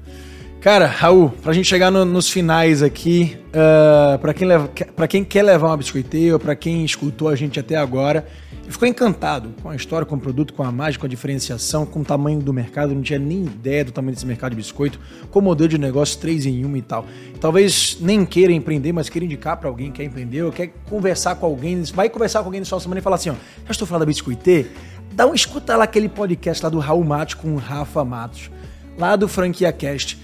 Cara, Raul, pra gente chegar no, nos finais aqui, uh, pra, quem leva, pra quem quer levar uma biscoiteira, pra quem escutou a gente até agora, e ficou encantado com a história, com o produto, com a mágica, com a diferenciação, com o tamanho do mercado, não tinha nem ideia do tamanho desse mercado de biscoito, com o modelo de negócio 3 em 1 e tal. Talvez nem queira empreender, mas queira indicar para alguém que quer empreender ou quer conversar com alguém, vai conversar com alguém no sua semana e falar assim, ó, já estou falando da Biscoitê? Dá um escuta lá aquele podcast lá do Raul Matos com o Rafa Matos, lá do Franquia Cast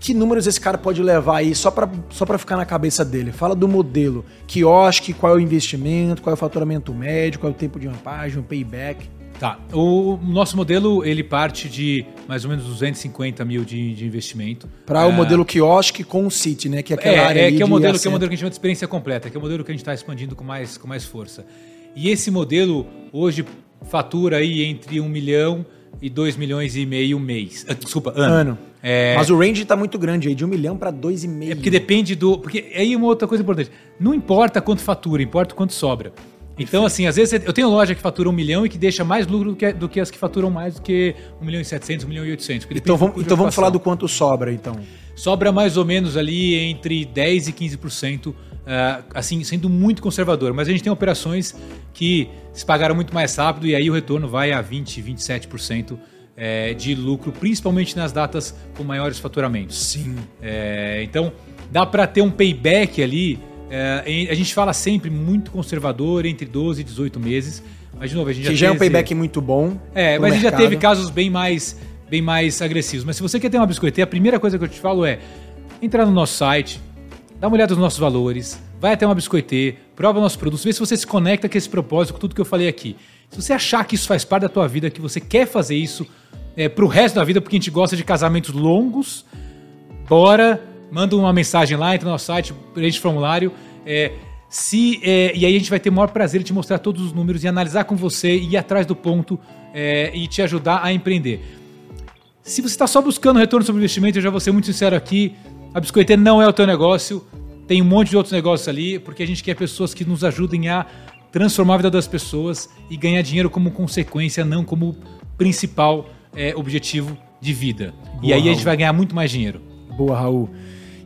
que números esse cara pode levar aí só para só ficar na cabeça dele? Fala do modelo, quiosque, qual é o investimento, qual é o faturamento médio, qual é o tempo de ampagem, o payback. Tá, o nosso modelo ele parte de mais ou menos 250 mil de, de investimento. Para é... o modelo quiosque com o City, né? Que é aquela é, área é, que é o modelo que é o modelo que a gente chama de experiência completa, que é o modelo que a gente está expandindo com mais, com mais força. E esse modelo hoje fatura aí entre 1 milhão e 2 milhões e meio mês. Ah, desculpa, ano. ano. É... Mas o range está muito grande aí, de 1 milhão para 2,5. É porque depende do. Porque aí uma outra coisa importante. Não importa quanto fatura, importa quanto sobra. Então, assim, às vezes eu tenho loja que fatura um milhão e que deixa mais lucro do que, do que as que faturam mais do que um milhão e setecentos, um milhão e oitocentos. Então, vamos, então vamos falar do quanto sobra, então. Sobra mais ou menos ali entre 10% e 15%, uh, assim, sendo muito conservador. Mas a gente tem operações que se pagaram muito mais rápido e aí o retorno vai a 20%, 27% é, de lucro, principalmente nas datas com maiores faturamentos. Sim. É, então, dá para ter um payback ali. É, a gente fala sempre muito conservador, entre 12 e 18 meses. Mas, de novo, a gente que já, já é um payback muito bom. É, mas mercado. a gente já teve casos bem mais, bem mais agressivos. Mas se você quer ter uma biscoiteira, a primeira coisa que eu te falo é entrar no nosso site, dá uma olhada nos nossos valores, vai até uma biscoiteira, prova nossos produtos, vê se você se conecta com esse propósito, com tudo que eu falei aqui. Se você achar que isso faz parte da tua vida, que você quer fazer isso, é, pro resto da vida, porque a gente gosta de casamentos longos. Bora, manda uma mensagem lá, entra no nosso site, preenche formulário. É, se, é, e aí a gente vai ter o maior prazer de te mostrar todos os números e analisar com você, ir atrás do ponto é, e te ajudar a empreender. Se você está só buscando retorno sobre investimento, eu já vou ser muito sincero aqui, a Biscoiteira não é o teu negócio, tem um monte de outros negócios ali, porque a gente quer pessoas que nos ajudem a transformar a vida das pessoas e ganhar dinheiro como consequência, não como principal é, objetivo de vida. Boa, e aí Raul. a gente vai ganhar muito mais dinheiro. Boa, Raul.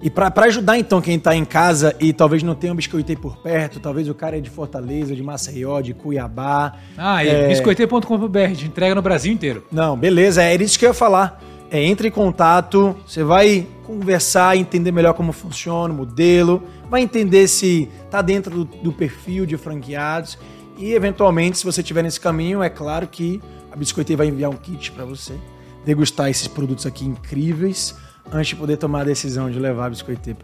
E para ajudar então quem está em casa e talvez não tenha um biscoiteiro por perto, talvez o cara é de Fortaleza, de Maceió, de Cuiabá. Ah, é... biscoiteiro.com.br, a gente entrega no Brasil inteiro. Não, beleza, é isso que eu ia falar. É, entre em contato, você vai conversar, entender melhor como funciona o modelo, vai entender se está dentro do, do perfil de franqueados e eventualmente, se você estiver nesse caminho, é claro que a Biscoiteira vai enviar um kit para você degustar esses produtos aqui incríveis antes de poder tomar a decisão de levar a biscoiteira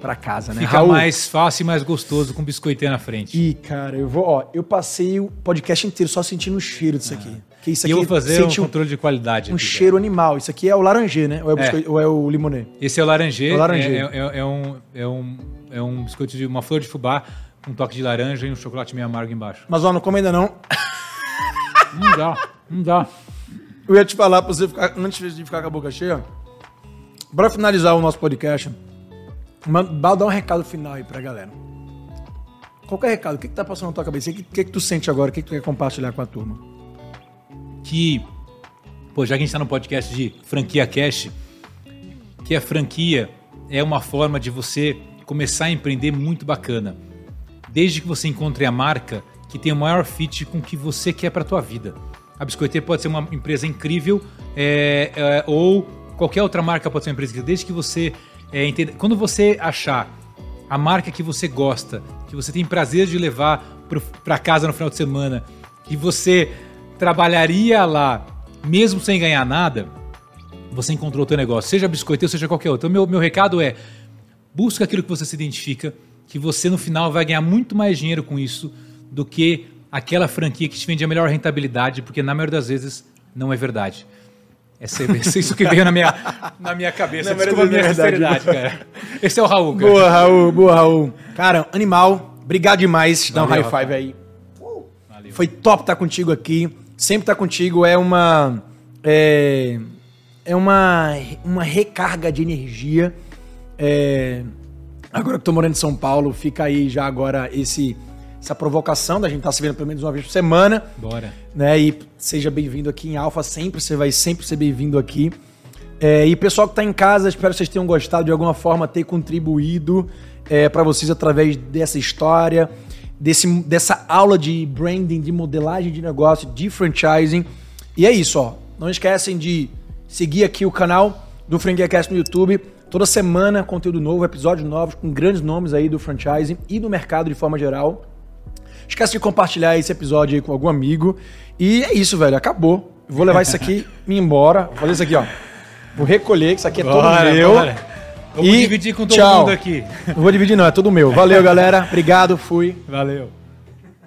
para casa, né? Fica Raul, mais fácil e mais gostoso com biscoiteira na frente. E cara, eu vou, ó, eu passei o podcast inteiro só sentindo o cheiro disso aqui. Que isso aqui eu vou fazer um controle de qualidade. Um cheiro animal. Isso aqui é o laranjê, né? Ou é o, é. Ou é o limonê? Esse é o laranjê. É, o laranjê. É, é, é, um, é, um, é um biscoito de uma flor de fubá com um toque de laranja e um chocolate meio amargo embaixo. Mas ó, não come ainda não. Não dá, não dá. Eu ia te falar pra você ficar, antes de ficar com a boca cheia, bora finalizar o nosso podcast. Dá um recado final aí pra galera. Qualquer recado, o que, que tá passando na tua cabeça? O que, que, que tu sente agora? O que, que tu quer compartilhar com a turma? Que, pô, já que a gente tá no podcast de franquia cash, que a franquia é uma forma de você começar a empreender muito bacana. Desde que você encontre a marca que tem o maior fit com o que você quer para a tua vida. A Biscoiteira pode ser uma empresa incrível é, é, ou qualquer outra marca pode ser uma empresa incrível, desde que você é, entenda. Quando você achar a marca que você gosta, que você tem prazer de levar para casa no final de semana, que você trabalharia lá mesmo sem ganhar nada, você encontrou o teu negócio, seja biscoiteiro, seja qualquer outro. Então, meu, meu recado é, busca aquilo que você se identifica, que você no final vai ganhar muito mais dinheiro com isso do que aquela franquia que te vende a melhor rentabilidade, porque na maioria das vezes não é verdade. É, é isso que veio na minha, na minha cabeça. Não, Desculpa a minha é sinceridade, cara. Esse é o Raul, cara. Boa, Raul, boa, Raul. Cara, animal, obrigado demais. Dá um high five aí. Valeu. Foi top estar contigo aqui. Sempre estar contigo é uma. É, é uma, uma recarga de energia. É, agora que estou morando em São Paulo, fica aí já agora esse essa provocação da gente estar tá se vendo pelo menos uma vez por semana. Bora. Né? E seja bem-vindo aqui em Alfa, sempre, você vai sempre ser bem-vindo aqui. É, e pessoal que está em casa, espero que vocês tenham gostado de alguma forma, ter contribuído é, para vocês através dessa história, desse, dessa aula de branding, de modelagem de negócio, de franchising. E é isso, ó. Não esquecem de seguir aqui o canal do FranquiaCast no YouTube. Toda semana, conteúdo novo, episódios novos com grandes nomes aí do franchising e do mercado de forma geral. Esquece de compartilhar esse episódio aí com algum amigo. E é isso, velho. Acabou. Vou levar isso aqui me embora. Vou fazer isso aqui, ó. Vou recolher, que isso aqui é bora, todo meu. Bora. Vamos e dividir com todo tchau. mundo aqui. Não vou dividir, não, é tudo meu. Valeu, galera. Obrigado, fui. Valeu.